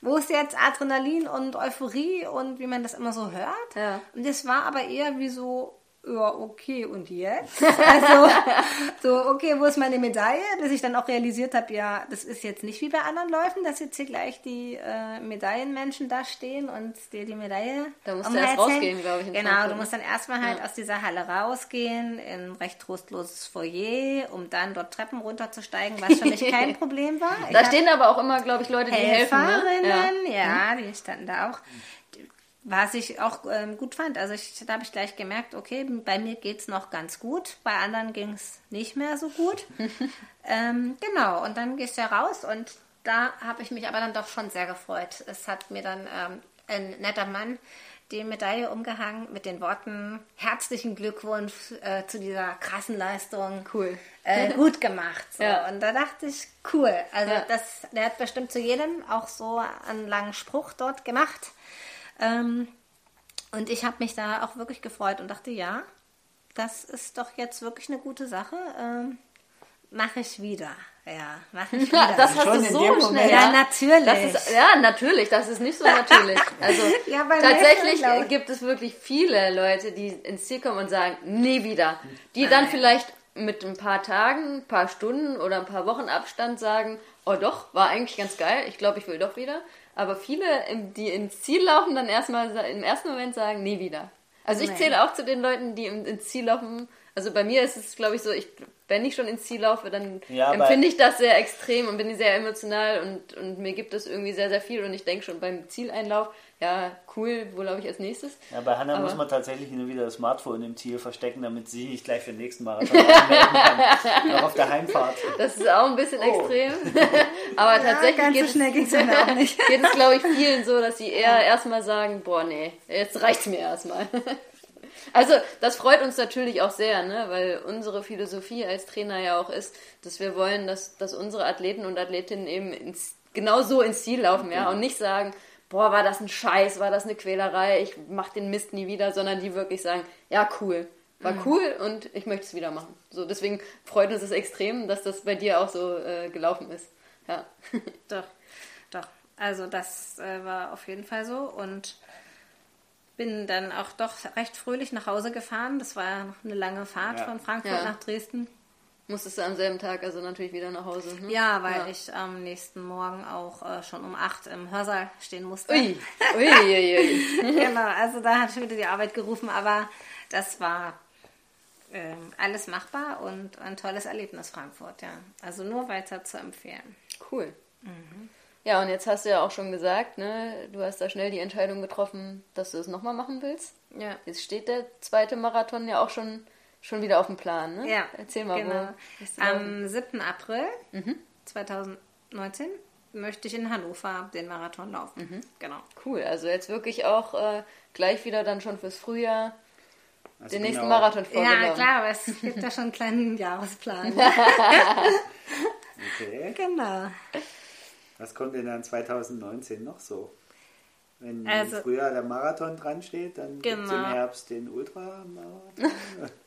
wo ist jetzt Adrenalin und Euphorie und wie man das immer so hört. Ja. Und das war aber eher wie so, ja, okay, und jetzt? Also, so, okay, wo ist meine Medaille? Bis ich dann auch realisiert habe, ja, das ist jetzt nicht wie bei anderen Läufen, dass jetzt hier gleich die äh, Medaillenmenschen da stehen und dir die Medaille. Da musst du erst rausgehen, glaube ich. Genau, du musst dann erstmal halt ja. aus dieser Halle rausgehen, in recht trostloses Foyer, um dann dort Treppen runterzusteigen, was für mich kein Problem war. Ich da stehen aber auch immer, glaube ich, Leute, die helfen. Ne? Ja, ja mhm. die standen da auch was ich auch ähm, gut fand. Also ich, da habe ich gleich gemerkt, okay, bei mir geht es noch ganz gut, bei anderen ging es nicht mehr so gut. ähm, genau, und dann gehst du raus und da habe ich mich aber dann doch schon sehr gefreut. Es hat mir dann ähm, ein netter Mann die Medaille umgehangen mit den Worten herzlichen Glückwunsch äh, zu dieser krassen Leistung. Cool. Äh, gut gemacht. So. Ja. Und da dachte ich, cool. Also ja. das, der hat bestimmt zu jedem auch so einen langen Spruch dort gemacht. Ähm, und ich habe mich da auch wirklich gefreut und dachte, ja, das ist doch jetzt wirklich eine gute Sache. Ähm, mache ich wieder. Ja, mache ich wieder. das hast du so schnell. Ja, natürlich. Ist, ja, natürlich. Das ist nicht so natürlich. Also ja, tatsächlich gibt es wirklich viele Leute, die ins Ziel kommen und sagen, nie wieder. Die dann vielleicht mit ein paar Tagen, ein paar Stunden oder ein paar Wochen Abstand sagen, oh doch, war eigentlich ganz geil, ich glaube, ich will doch wieder. Aber viele, die ins Ziel laufen, dann erstmal im ersten Moment sagen, nie wieder. Also ich zähle auch zu den Leuten, die ins Ziel laufen. Also bei mir ist es, glaube ich, so, ich, wenn ich schon ins Ziel laufe, dann ja, empfinde ich das sehr extrem und bin sehr emotional und, und mir gibt es irgendwie sehr, sehr viel. Und ich denke schon beim Zieleinlauf, ja, cool, wo laufe ich als nächstes? Ja, bei Hannah Aber muss man tatsächlich nur wieder das Smartphone im Ziel verstecken, damit sie nicht gleich für den nächsten Marathon anmelden kann. Noch auf der Heimfahrt. Das ist auch ein bisschen oh. extrem. Aber ja, tatsächlich geht, so schnell es, auch nicht. geht es, glaube ich, vielen so, dass sie eher ja. erstmal sagen, boah, nee, jetzt reicht es mir erstmal. Also, das freut uns natürlich auch sehr, ne? weil unsere Philosophie als Trainer ja auch ist, dass wir wollen, dass, dass unsere Athleten und Athletinnen eben ins, genau so ins Ziel laufen, ja, und nicht sagen, boah, war das ein Scheiß, war das eine Quälerei, ich mach den Mist nie wieder, sondern die wirklich sagen, ja, cool, war mhm. cool und ich möchte es wieder machen. So, deswegen freut uns es extrem, dass das bei dir auch so äh, gelaufen ist. Ja. doch, doch. Also das äh, war auf jeden Fall so und bin dann auch doch recht fröhlich nach Hause gefahren. Das war ja noch eine lange Fahrt ja. von Frankfurt ja. nach Dresden. Musstest du am selben Tag also natürlich wieder nach Hause? Ne? Ja, weil ja. ich am nächsten Morgen auch äh, schon um 8 im Hörsaal stehen musste. Ui, ui, ui, ui. genau, also da hat schon wieder die Arbeit gerufen, aber das war äh, alles machbar und ein tolles Erlebnis Frankfurt, ja. Also nur weiter zu empfehlen. Cool. Mhm. Ja, und jetzt hast du ja auch schon gesagt, ne, du hast da schnell die Entscheidung getroffen, dass du es nochmal machen willst. Ja. Jetzt steht der zweite Marathon ja auch schon, schon wieder auf dem Plan, ne? Ja. Erzähl mal, genau. wo. Am 7. April mhm. 2019 möchte ich in Hannover den Marathon laufen. Mhm. Genau. Cool, also jetzt wirklich auch äh, gleich wieder dann schon fürs Frühjahr also den genau. nächsten Marathon vorgenommen. Ja, klar, aber es gibt da schon einen kleinen Jahresplan. okay. Genau. Was kommt denn dann 2019 noch so? Wenn also, im Frühjahr der Marathon dran steht, dann genau. gibt es im Herbst den Ultramarathon.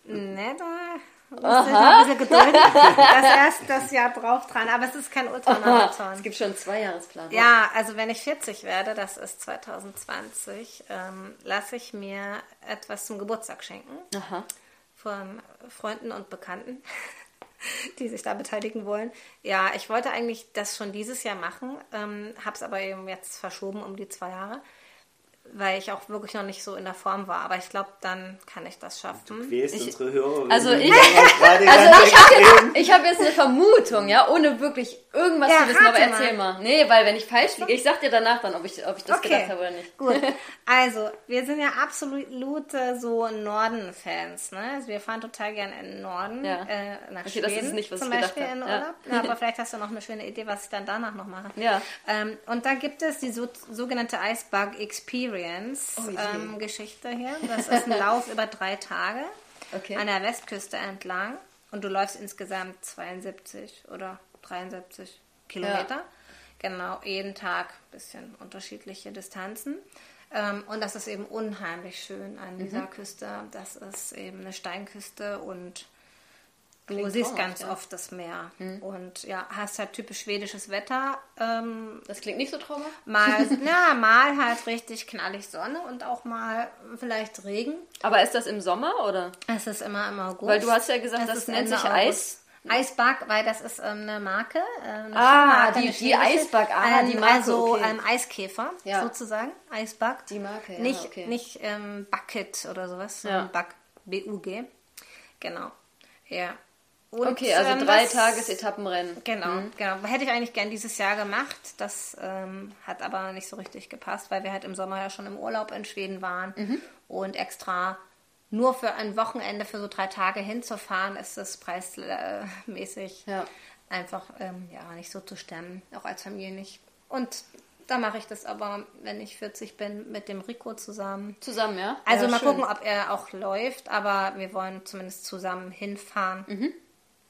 ne, da muss ich ein bisschen gedulden. Das erst das Jahr drauf dran, aber es ist kein Ultramarathon. Es gibt schon zwei Jahresplan. Ja, also wenn ich 40 werde, das ist 2020, ähm, lasse ich mir etwas zum Geburtstag schenken. Aha. Von Freunden und Bekannten. die sich da beteiligen wollen. Ja, ich wollte eigentlich das schon dieses Jahr machen, ähm, habe es aber eben jetzt verschoben um die zwei Jahre weil ich auch wirklich noch nicht so in der Form war. Aber ich glaube, dann kann ich das schaffen. Du quälst ich, unsere Hörer. Also ich, also ich habe jetzt, hab jetzt eine Vermutung, ja, ohne wirklich irgendwas ja, zu wissen, aber erzähl mal. mal. Nee, weil wenn ich falsch liege, ich sag dir danach dann, ob ich, ob ich das okay. gedacht habe oder nicht. Gut. Also, wir sind ja absolute so Norden-Fans, ne? Also wir fahren total gerne in den Norden, ja. äh, nach okay, Schweden das ist nicht, was zum ich Beispiel in Urlaub. Ja. aber vielleicht hast du noch eine schöne Idee, was ich dann danach noch mache. Ja. Ähm, und da gibt es die so, sogenannte Icebug Experience oh, ähm, Geschichte hier. Das ist ein Lauf über drei Tage okay. an der Westküste entlang und du läufst insgesamt 72 oder 73 Kilometer. Ja. Genau, jeden Tag ein bisschen unterschiedliche Distanzen. Ähm, und das ist eben unheimlich schön an dieser mhm. Küste. Das ist eben eine Steinküste und du siehst ganz ja. oft das Meer. Mhm. Und ja, hast halt typisch schwedisches Wetter. Ähm, das klingt nicht so traumhaft. Mal, ja, mal halt richtig knallig Sonne und auch mal vielleicht Regen. Aber ist das im Sommer oder? Es ist immer im August. Weil du hast ja gesagt, es das nennt sich Eis. Eisbug, weil das ist ähm, eine Marke. Äh, eine ah, Firma, die, die Eisbug, ah, ähm, die Marke. Also okay. ähm, Eiskäfer ja. sozusagen, Eisbug. Die Marke, ja. Nicht, okay. nicht ähm, Bucket oder sowas, ja. Bug, B-U-G. Genau. Ja. Und, okay, also ähm, drei Tages Etappenrennen. Genau, mhm. genau. Hätte ich eigentlich gern dieses Jahr gemacht. Das ähm, hat aber nicht so richtig gepasst, weil wir halt im Sommer ja schon im Urlaub in Schweden waren mhm. und extra nur für ein Wochenende für so drei Tage hinzufahren, ist es preismäßig ja. einfach ähm, ja, nicht so zu stemmen, auch als Familie nicht. Und da mache ich das aber, wenn ich 40 bin, mit dem Rico zusammen. Zusammen, ja? Also ja, mal schön. gucken, ob er auch läuft, aber wir wollen zumindest zusammen hinfahren. Mhm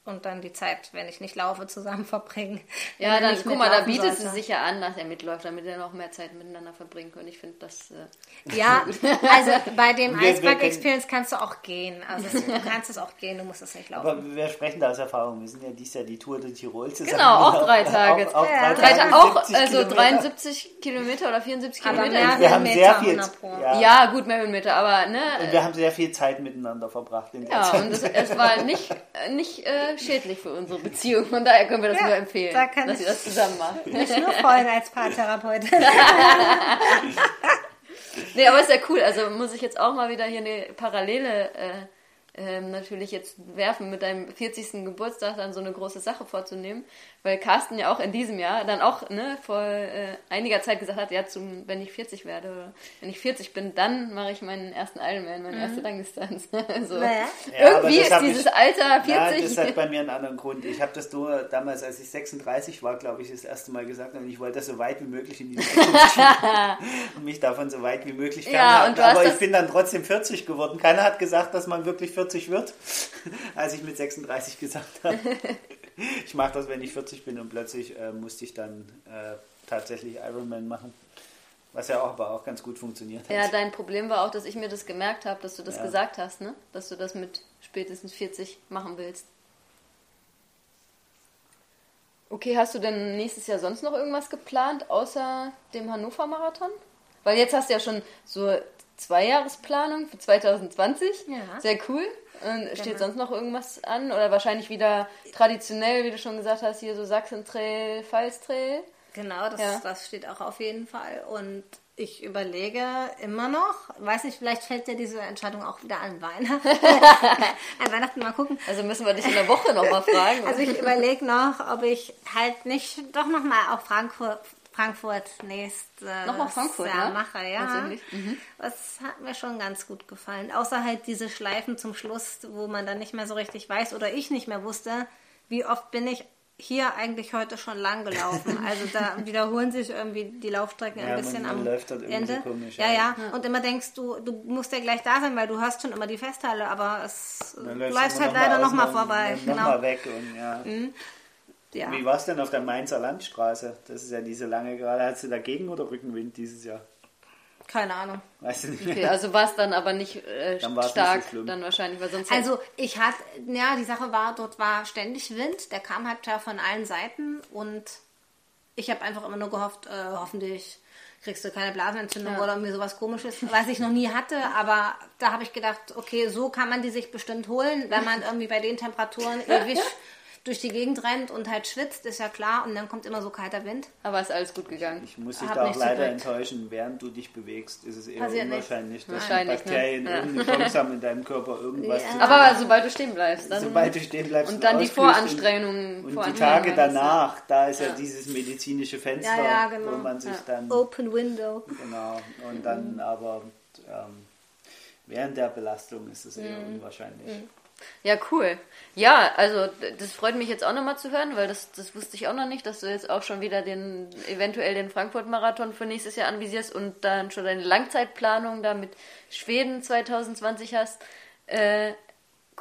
und dann die Zeit, wenn ich nicht laufe, zusammen verbringen. Ja, dann guck mal, da bietet es sich ja an, dass er mitläuft, damit er noch mehr Zeit miteinander verbringen können. Ich finde das. Äh, ja, also bei dem Iceberg Experience kannst du auch gehen. Also du kannst es auch gehen, du musst es nicht laufen. Aber wir sprechen da aus Erfahrung. Wir sind ja dieses Jahr die Tour durch Tirol zusammen. Genau, auch drei Tage. Auch, auch, ja. drei Tage, auch also 73 Kilometer oder 74 aber Kilometer. Mehr wir haben sehr viel. Ja. ja. gut, mehr Höhenmeter, aber ne. Und wir haben sehr viel Zeit miteinander verbracht. ja, und es, es, war nicht, nicht äh, schädlich für unsere Beziehung. Von daher können wir das ja, nur empfehlen, da dass ihr das zusammen macht. Nicht nur freuen als Paartherapeutin. nee, aber ist ja cool. Also muss ich jetzt auch mal wieder hier eine Parallele äh, ähm, natürlich jetzt werfen, mit deinem 40. Geburtstag dann so eine große Sache vorzunehmen, weil Carsten ja auch in diesem Jahr dann auch ne, vor äh, einiger Zeit gesagt hat, ja, zum, wenn ich 40 werde oder wenn ich 40 bin, dann mache ich meinen ersten Ironman, meine mhm. erste Langdistanz. also, naja. ja, irgendwie ist dieses ich, Alter 40. Ja, das hat bei mir einen anderen Grund. Ich habe das nur damals, als ich 36 war, glaube ich, das erste Mal gesagt und ich wollte das so weit wie möglich in die Zukunft und mich davon so weit wie möglich fernhalten. Ja, Aber ich bin dann trotzdem 40 geworden. Keiner hat gesagt, dass man wirklich 40 40 wird, als ich mit 36 gesagt habe. Ich mache das, wenn ich 40 bin und plötzlich äh, musste ich dann äh, tatsächlich Ironman machen. Was ja auch, aber auch ganz gut funktioniert hat. Ja, dein Problem war auch, dass ich mir das gemerkt habe, dass du das ja. gesagt hast, ne? Dass du das mit spätestens 40 machen willst. Okay, hast du denn nächstes Jahr sonst noch irgendwas geplant, außer dem Hannover-Marathon? Weil jetzt hast du ja schon so Zweijahresplanung für 2020. Ja. Sehr cool. Und steht sonst noch irgendwas an? Oder wahrscheinlich wieder traditionell, wie du schon gesagt hast, hier so Sachsen-Trail, Pfalz-Trail? Genau, das, Ja. das steht auch auf jeden Fall. Und ich überlege immer noch, weiß nicht, vielleicht fällt dir diese Entscheidung auch wieder an Weihnachten. an Weihnachten mal gucken. Also müssen wir dich in der Woche nochmal fragen. Also ich überlege noch, ob ich halt nicht doch nochmal auch Frankfurt, Frankfurt nächstes Nochmal Frankfurt, Jahr ne? mache, ja. Tatsächlich. Das hat mir schon ganz gut gefallen. Außer halt diese Schleifen zum Schluss, wo man dann nicht mehr so richtig weiß oder ich nicht mehr wusste, wie oft bin ich hier eigentlich heute schon lang gelaufen. Also da wiederholen sich irgendwie die Laufstrecken Ja, ein man- bisschen man am läuft dort irgendwie so Ende. komisch, ja, ja. ja, Und immer denkst du, du musst ja gleich da sein, weil du hast schon immer die Festhalle, aber es du läufst halt noch leider mal nochmal vorbei. Genau. Nochmal weg und ja. Ja. Wie war es denn auf der Mainzer Landstraße? Das ist ja diese lange gerade. Hast du da Gegen- oder Rückenwind dieses Jahr? Keine Ahnung. Weißt du nicht mehr? Okay, also war es dann aber nicht äh, Dann war's nicht stark, so schlimm. dann wahrscheinlich, weil sonst Also ich hatte, ja, die Sache war, dort war ständig Wind, der kam halt ja von allen Seiten und ich habe einfach immer nur gehofft, äh, hoffentlich kriegst du keine Blasenentzündung Ja. oder irgendwie sowas komisches, was ich noch nie hatte, aber da habe ich gedacht, okay, so kann man die sich bestimmt holen, wenn man irgendwie bei den Temperaturen ewig durch die Gegend rennt und halt schwitzt, ist ja klar, und dann kommt immer so kalter Wind. aber ist alles gut gegangen. Ich muss dich Hab da auch nicht leider enttäuschen. Während du dich bewegst, ist es eher Passiert nicht. unwahrscheinlich, dass Wahrscheinlich, die Bakterien ne? Ja. irgendeine Chance haben, in deinem Körper irgendwas Ja. zu tun. Aber sobald du stehen bleibst, dann Sobald du stehen bleibst und dann die Voranstrengungen. Und, und die Voranstrengungen Tage du? danach, da ist ja, dieses medizinische Fenster, Ja, ja, genau. wo man sich Ja. dann Open Window. genau und dann aber ähm, während der Belastung ist es eher Mhm. unwahrscheinlich. Ja, cool. Ja, also das freut mich jetzt auch nochmal zu hören, weil das, das wusste ich auch noch nicht, dass du jetzt auch schon wieder den, eventuell den Frankfurt-Marathon für nächstes Jahr anvisierst und dann schon deine Langzeitplanung da mit Schweden 2020 hast. Äh,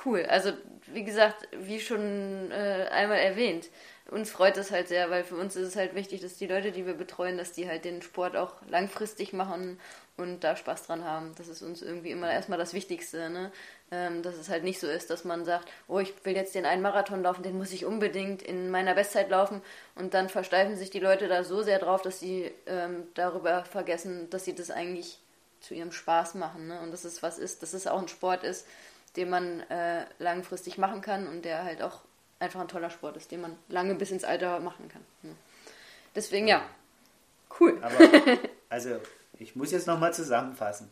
cool. Also, wie gesagt, wie schon äh, einmal erwähnt, uns freut es halt sehr, weil für uns ist es halt wichtig, dass die Leute, die wir betreuen, dass die halt den Sport auch langfristig machen und da Spaß dran haben. Das ist uns irgendwie immer erstmal das Wichtigste, ne? Ähm, dass es halt nicht so ist, dass man sagt, oh, ich will jetzt den einen Marathon laufen, den muss ich unbedingt in meiner Bestzeit laufen und dann versteifen sich die Leute da so sehr drauf, dass sie ähm, darüber vergessen, dass sie das eigentlich zu ihrem Spaß machen, ne? Und dass es was ist, dass es auch ein Sport ist, den man äh, langfristig machen kann und der halt auch einfach ein toller Sport ist, den man lange bis ins Alter machen kann. Ne? Deswegen ja, cool. Aber also ich muss jetzt nochmal zusammenfassen.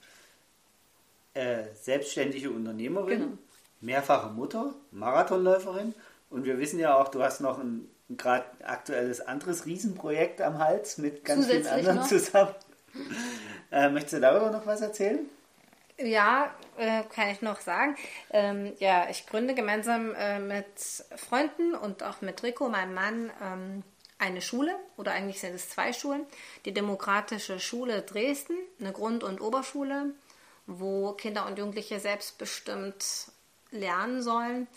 Äh, selbstständige Unternehmerin, Genau. mehrfache Mutter, Marathonläuferin und wir wissen ja auch, du hast noch ein gerade aktuelles anderes Riesenprojekt am Hals mit ganz vielen anderen noch? zusammen. Äh, möchtest du darüber noch was erzählen? Ja, äh, kann ich noch sagen. Ähm, ja, ich gründe gemeinsam äh, mit Freunden und auch mit Rico, meinem Mann, ähm, eine Schule oder eigentlich sind es zwei Schulen. Die Demokratische Schule Dresden, eine Grund- und Oberschule, wo Kinder und Jugendliche selbstbestimmt lernen sollen,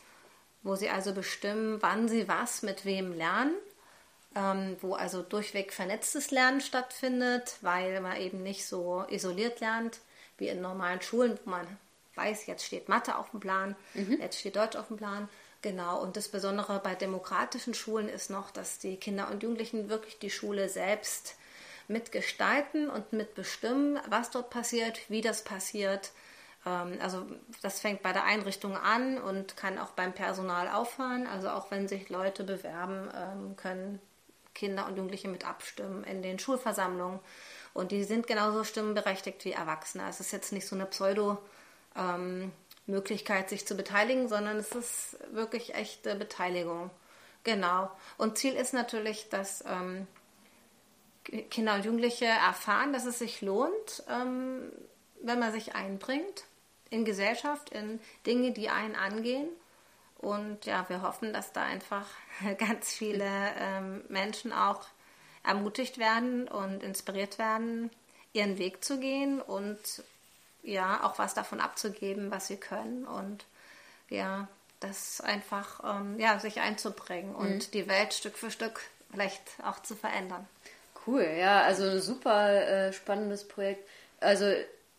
wo sie also bestimmen, wann sie was mit wem lernen ähm, wo also durchweg vernetztes Lernen stattfindet, weil man eben nicht so isoliert lernt wie in normalen Schulen, wo man weiß, jetzt steht Mathe auf dem Plan, jetzt steht Deutsch auf dem Plan. Genau, und das Besondere bei demokratischen Schulen ist noch, dass die Kinder und Jugendlichen wirklich die Schule selbst mitgestalten und mitbestimmen, was dort passiert, wie das passiert. Ähm, Also das fängt bei der Einrichtung an und kann auch beim Personal aufhören. Also auch wenn sich Leute bewerben, ähm, können Kinder und Jugendliche mit abstimmen in den Schulversammlungen. Und die sind genauso stimmenberechtigt wie Erwachsene. Es ist jetzt nicht so eine Pseudo-Möglichkeit, sich zu beteiligen, sondern es ist wirklich echte Beteiligung. Genau. Und Ziel ist natürlich, dass ähm, Kinder und Jugendliche erfahren, dass es sich lohnt, ähm, wenn man sich einbringt in Gesellschaft, in Dinge, die einen angehen. Und ja, wir hoffen, dass da einfach ganz viele ähm, Menschen auch ermutigt werden und inspiriert werden, ihren Weg zu gehen und ja, auch was davon abzugeben, was sie können und ja, das einfach ähm, ja, sich einzubringen und die Welt Stück für Stück vielleicht auch zu verändern. Cool, ja, also ein super äh, spannendes Projekt. Also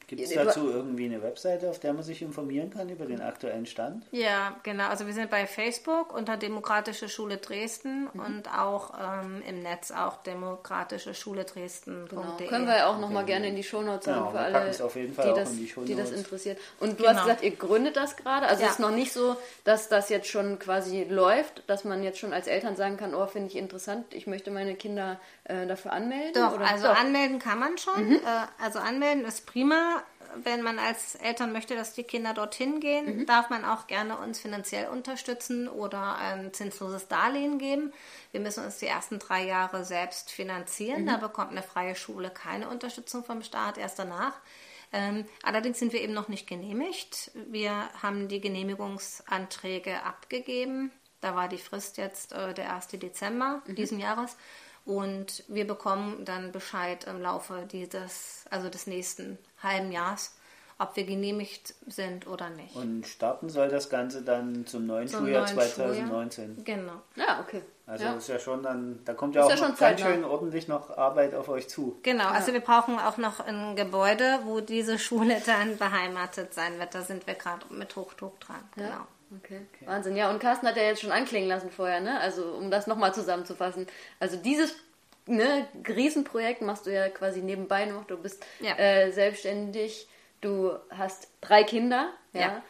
Gibt es dazu irgendwie eine Webseite, auf der man sich informieren kann über den aktuellen Stand? Ja, genau. Also wir sind bei Facebook unter Demokratische Schule Dresden mhm. und auch ähm, im Netz auch demokratische Schule Dresden. Genau. Können wir ja auch nochmal okay. gerne in die Shownotes sagen genau, für alle, die das, die, die, das interessiert. Und du genau. hast gesagt, ihr gründet das gerade. Also ja. es ist noch nicht so, dass das jetzt schon quasi läuft, dass man jetzt schon als Eltern sagen kann, oh, finde ich interessant, ich möchte meine Kinder äh, dafür anmelden? Doch, oder? also Doch. anmelden kann man schon. Mhm. Äh, also anmelden ist prima. Wenn man als Eltern möchte, dass die Kinder dorthin gehen, mhm. darf man auch gerne uns finanziell unterstützen oder ein zinsloses Darlehen geben. Wir müssen uns die ersten drei Jahre selbst finanzieren. Mhm. Da bekommt eine freie Schule keine Unterstützung vom Staat, erst danach. Ähm, allerdings sind wir eben noch nicht genehmigt. Wir haben die Genehmigungsanträge abgegeben. Da war die Frist jetzt äh, der 1. Dezember mhm. diesen Jahres. Und wir bekommen dann Bescheid im Laufe dieses, also des nächsten halben Jahres, ob wir genehmigt sind oder nicht. Und starten soll das Ganze dann zum neuen zum Schuljahr neuen 2019. Schuljahr. Genau. Ja, okay. Also ja. ist ja schon dann, da kommt ja ist auch ja ganz schön ordentlich noch Arbeit auf euch zu. Genau, also ja. wir brauchen auch noch ein Gebäude, wo diese Schule dann beheimatet sein wird. Da sind wir gerade mit Hochdruck dran. Genau. Okay. okay. Wahnsinn. Ja, und Carsten hat ja jetzt schon anklingen lassen vorher, ne? Also, um das nochmal zusammenzufassen. Also, dieses ne, Riesenprojekt machst du ja quasi nebenbei noch. Du bist ja. äh, selbstständig, du hast drei Kinder, ja. ja.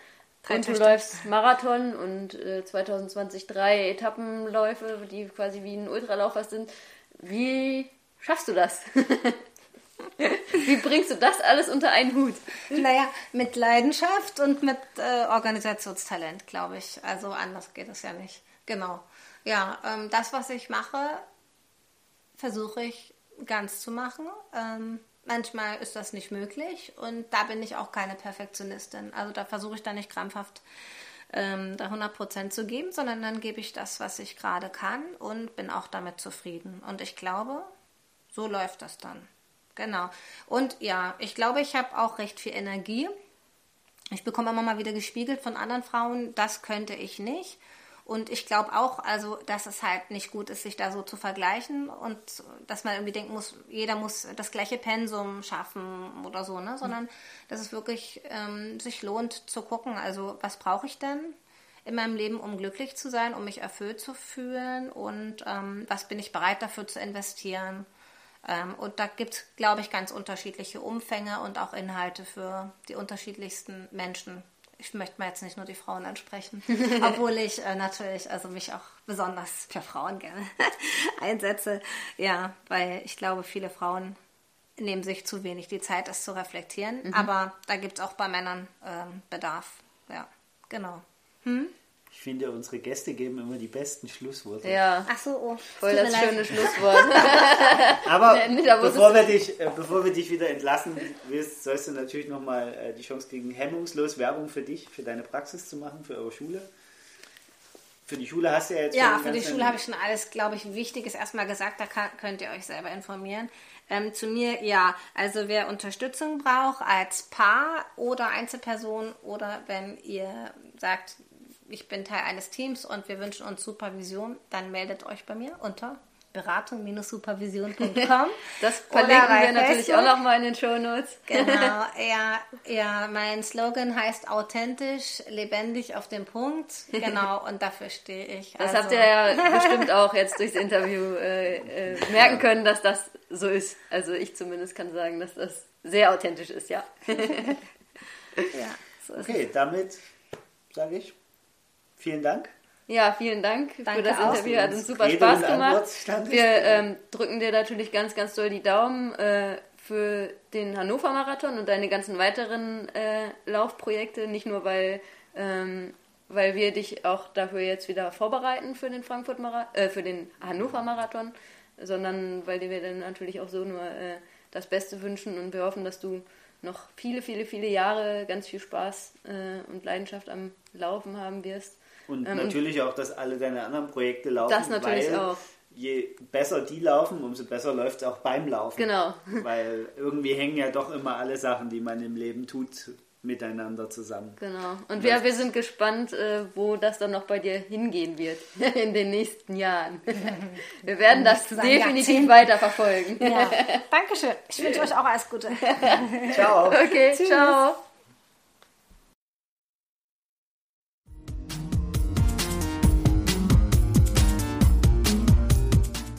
Drei und du läufst Marathon und äh, 2020 drei Etappenläufe, die quasi wie ein Ultraläufer sind. Wie schaffst du das? Wie bringst du das alles unter einen Hut? Naja, mit Leidenschaft und mit äh, Organisationstalent, glaube ich. Also anders geht es ja nicht. Genau. Ja, ähm, das, was ich mache, versuche ich ganz zu machen. Ähm, manchmal ist das nicht möglich und da bin ich auch keine Perfektionistin. Also da versuche ich dann nicht krampfhaft ähm, da 100% zu geben, sondern dann gebe ich das, was ich gerade kann und bin auch damit zufrieden. Und ich glaube, so läuft das dann. Genau. Und ja, ich glaube, ich habe auch recht viel Energie. Ich bekomme immer mal wieder gespiegelt von anderen Frauen, das könnte ich nicht. Und ich glaube auch, also, dass es halt nicht gut ist, sich da so zu vergleichen und dass man irgendwie denken muss, jeder muss das gleiche Pensum schaffen oder so, ne? Sondern dass es wirklich ähm, sich lohnt zu gucken, also was brauche ich denn in meinem Leben, um glücklich zu sein, um mich erfüllt zu fühlen und ähm, was bin ich bereit dafür zu investieren. Ähm, und da gibt es, glaube ich, ganz unterschiedliche Umfänge und auch Inhalte für die unterschiedlichsten Menschen. Ich möchte mal jetzt nicht nur die Frauen ansprechen, obwohl ich äh, natürlich also mich auch besonders für Frauen gerne einsetze. Ja, weil ich glaube, viele Frauen nehmen sich zu wenig die Zeit, es zu reflektieren. Mhm. Aber da gibt es auch bei Männern ähm, Bedarf. Ja, genau. Hm? Ich finde, unsere Gäste geben immer die besten Schlussworte. Ja. Ach so, oh. Voll das schöne leid. Schlusswort. Aber bevor, wir dich, äh, bevor wir dich wieder entlassen willst, sollst du natürlich nochmal äh, die Chance kriegen, hemmungslos Werbung für dich, für deine Praxis zu machen, für eure Schule. Für die Schule hast du ja jetzt Ja, für die Schule habe ich schon alles, glaube ich, Wichtiges erstmal gesagt. Da kann, könnt ihr euch selber informieren. Ähm, zu mir, ja, also wer Unterstützung braucht als Paar oder Einzelperson oder wenn ihr sagt, ich bin Teil eines Teams und wir wünschen uns Supervision, dann meldet euch bei mir unter beratung-supervision.com. Das verlinken wir natürlich Facebook. auch nochmal in den Show Notes. Genau, ja, ja, mein Slogan heißt authentisch, lebendig auf den Punkt. Genau, und dafür stehe ich. Das also. habt ihr ja bestimmt auch jetzt durchs Interview äh, äh, merken können, dass das so ist. Also ich zumindest kann sagen, dass das sehr authentisch ist, ja. ja, so ist Okay, es. damit sage ich Vielen Dank. Ja, vielen Dank Danke für das auch. Interview. Hat uns super Rede Spaß gemacht. Wir ähm, drücken dir natürlich ganz, ganz doll die Daumen äh, für den Hannover Marathon und deine ganzen weiteren äh, Laufprojekte. Nicht nur, weil, ähm, weil wir dich auch dafür jetzt wieder vorbereiten für den Frankfurt äh, für den Hannover Marathon, sondern weil wir dann natürlich auch so nur äh, das Beste wünschen und wir hoffen, dass du noch viele, viele, viele Jahre ganz viel Spaß äh, und Leidenschaft am Laufen haben wirst und ähm, natürlich auch, dass alle deine anderen Projekte laufen. Das natürlich weil auch. Je besser die laufen, umso besser läuft es auch beim Laufen. Genau. Weil irgendwie hängen ja doch immer alle Sachen, die man im Leben tut, miteinander zusammen. Genau. Und wir, wir sind gespannt, äh, wo das dann noch bei dir hingehen wird in den nächsten Jahren. Wir werden das definitiv weiter verfolgen. Ja. Dankeschön. Ich wünsche euch auch alles Gute. ciao. Okay, Tschüss. ciao.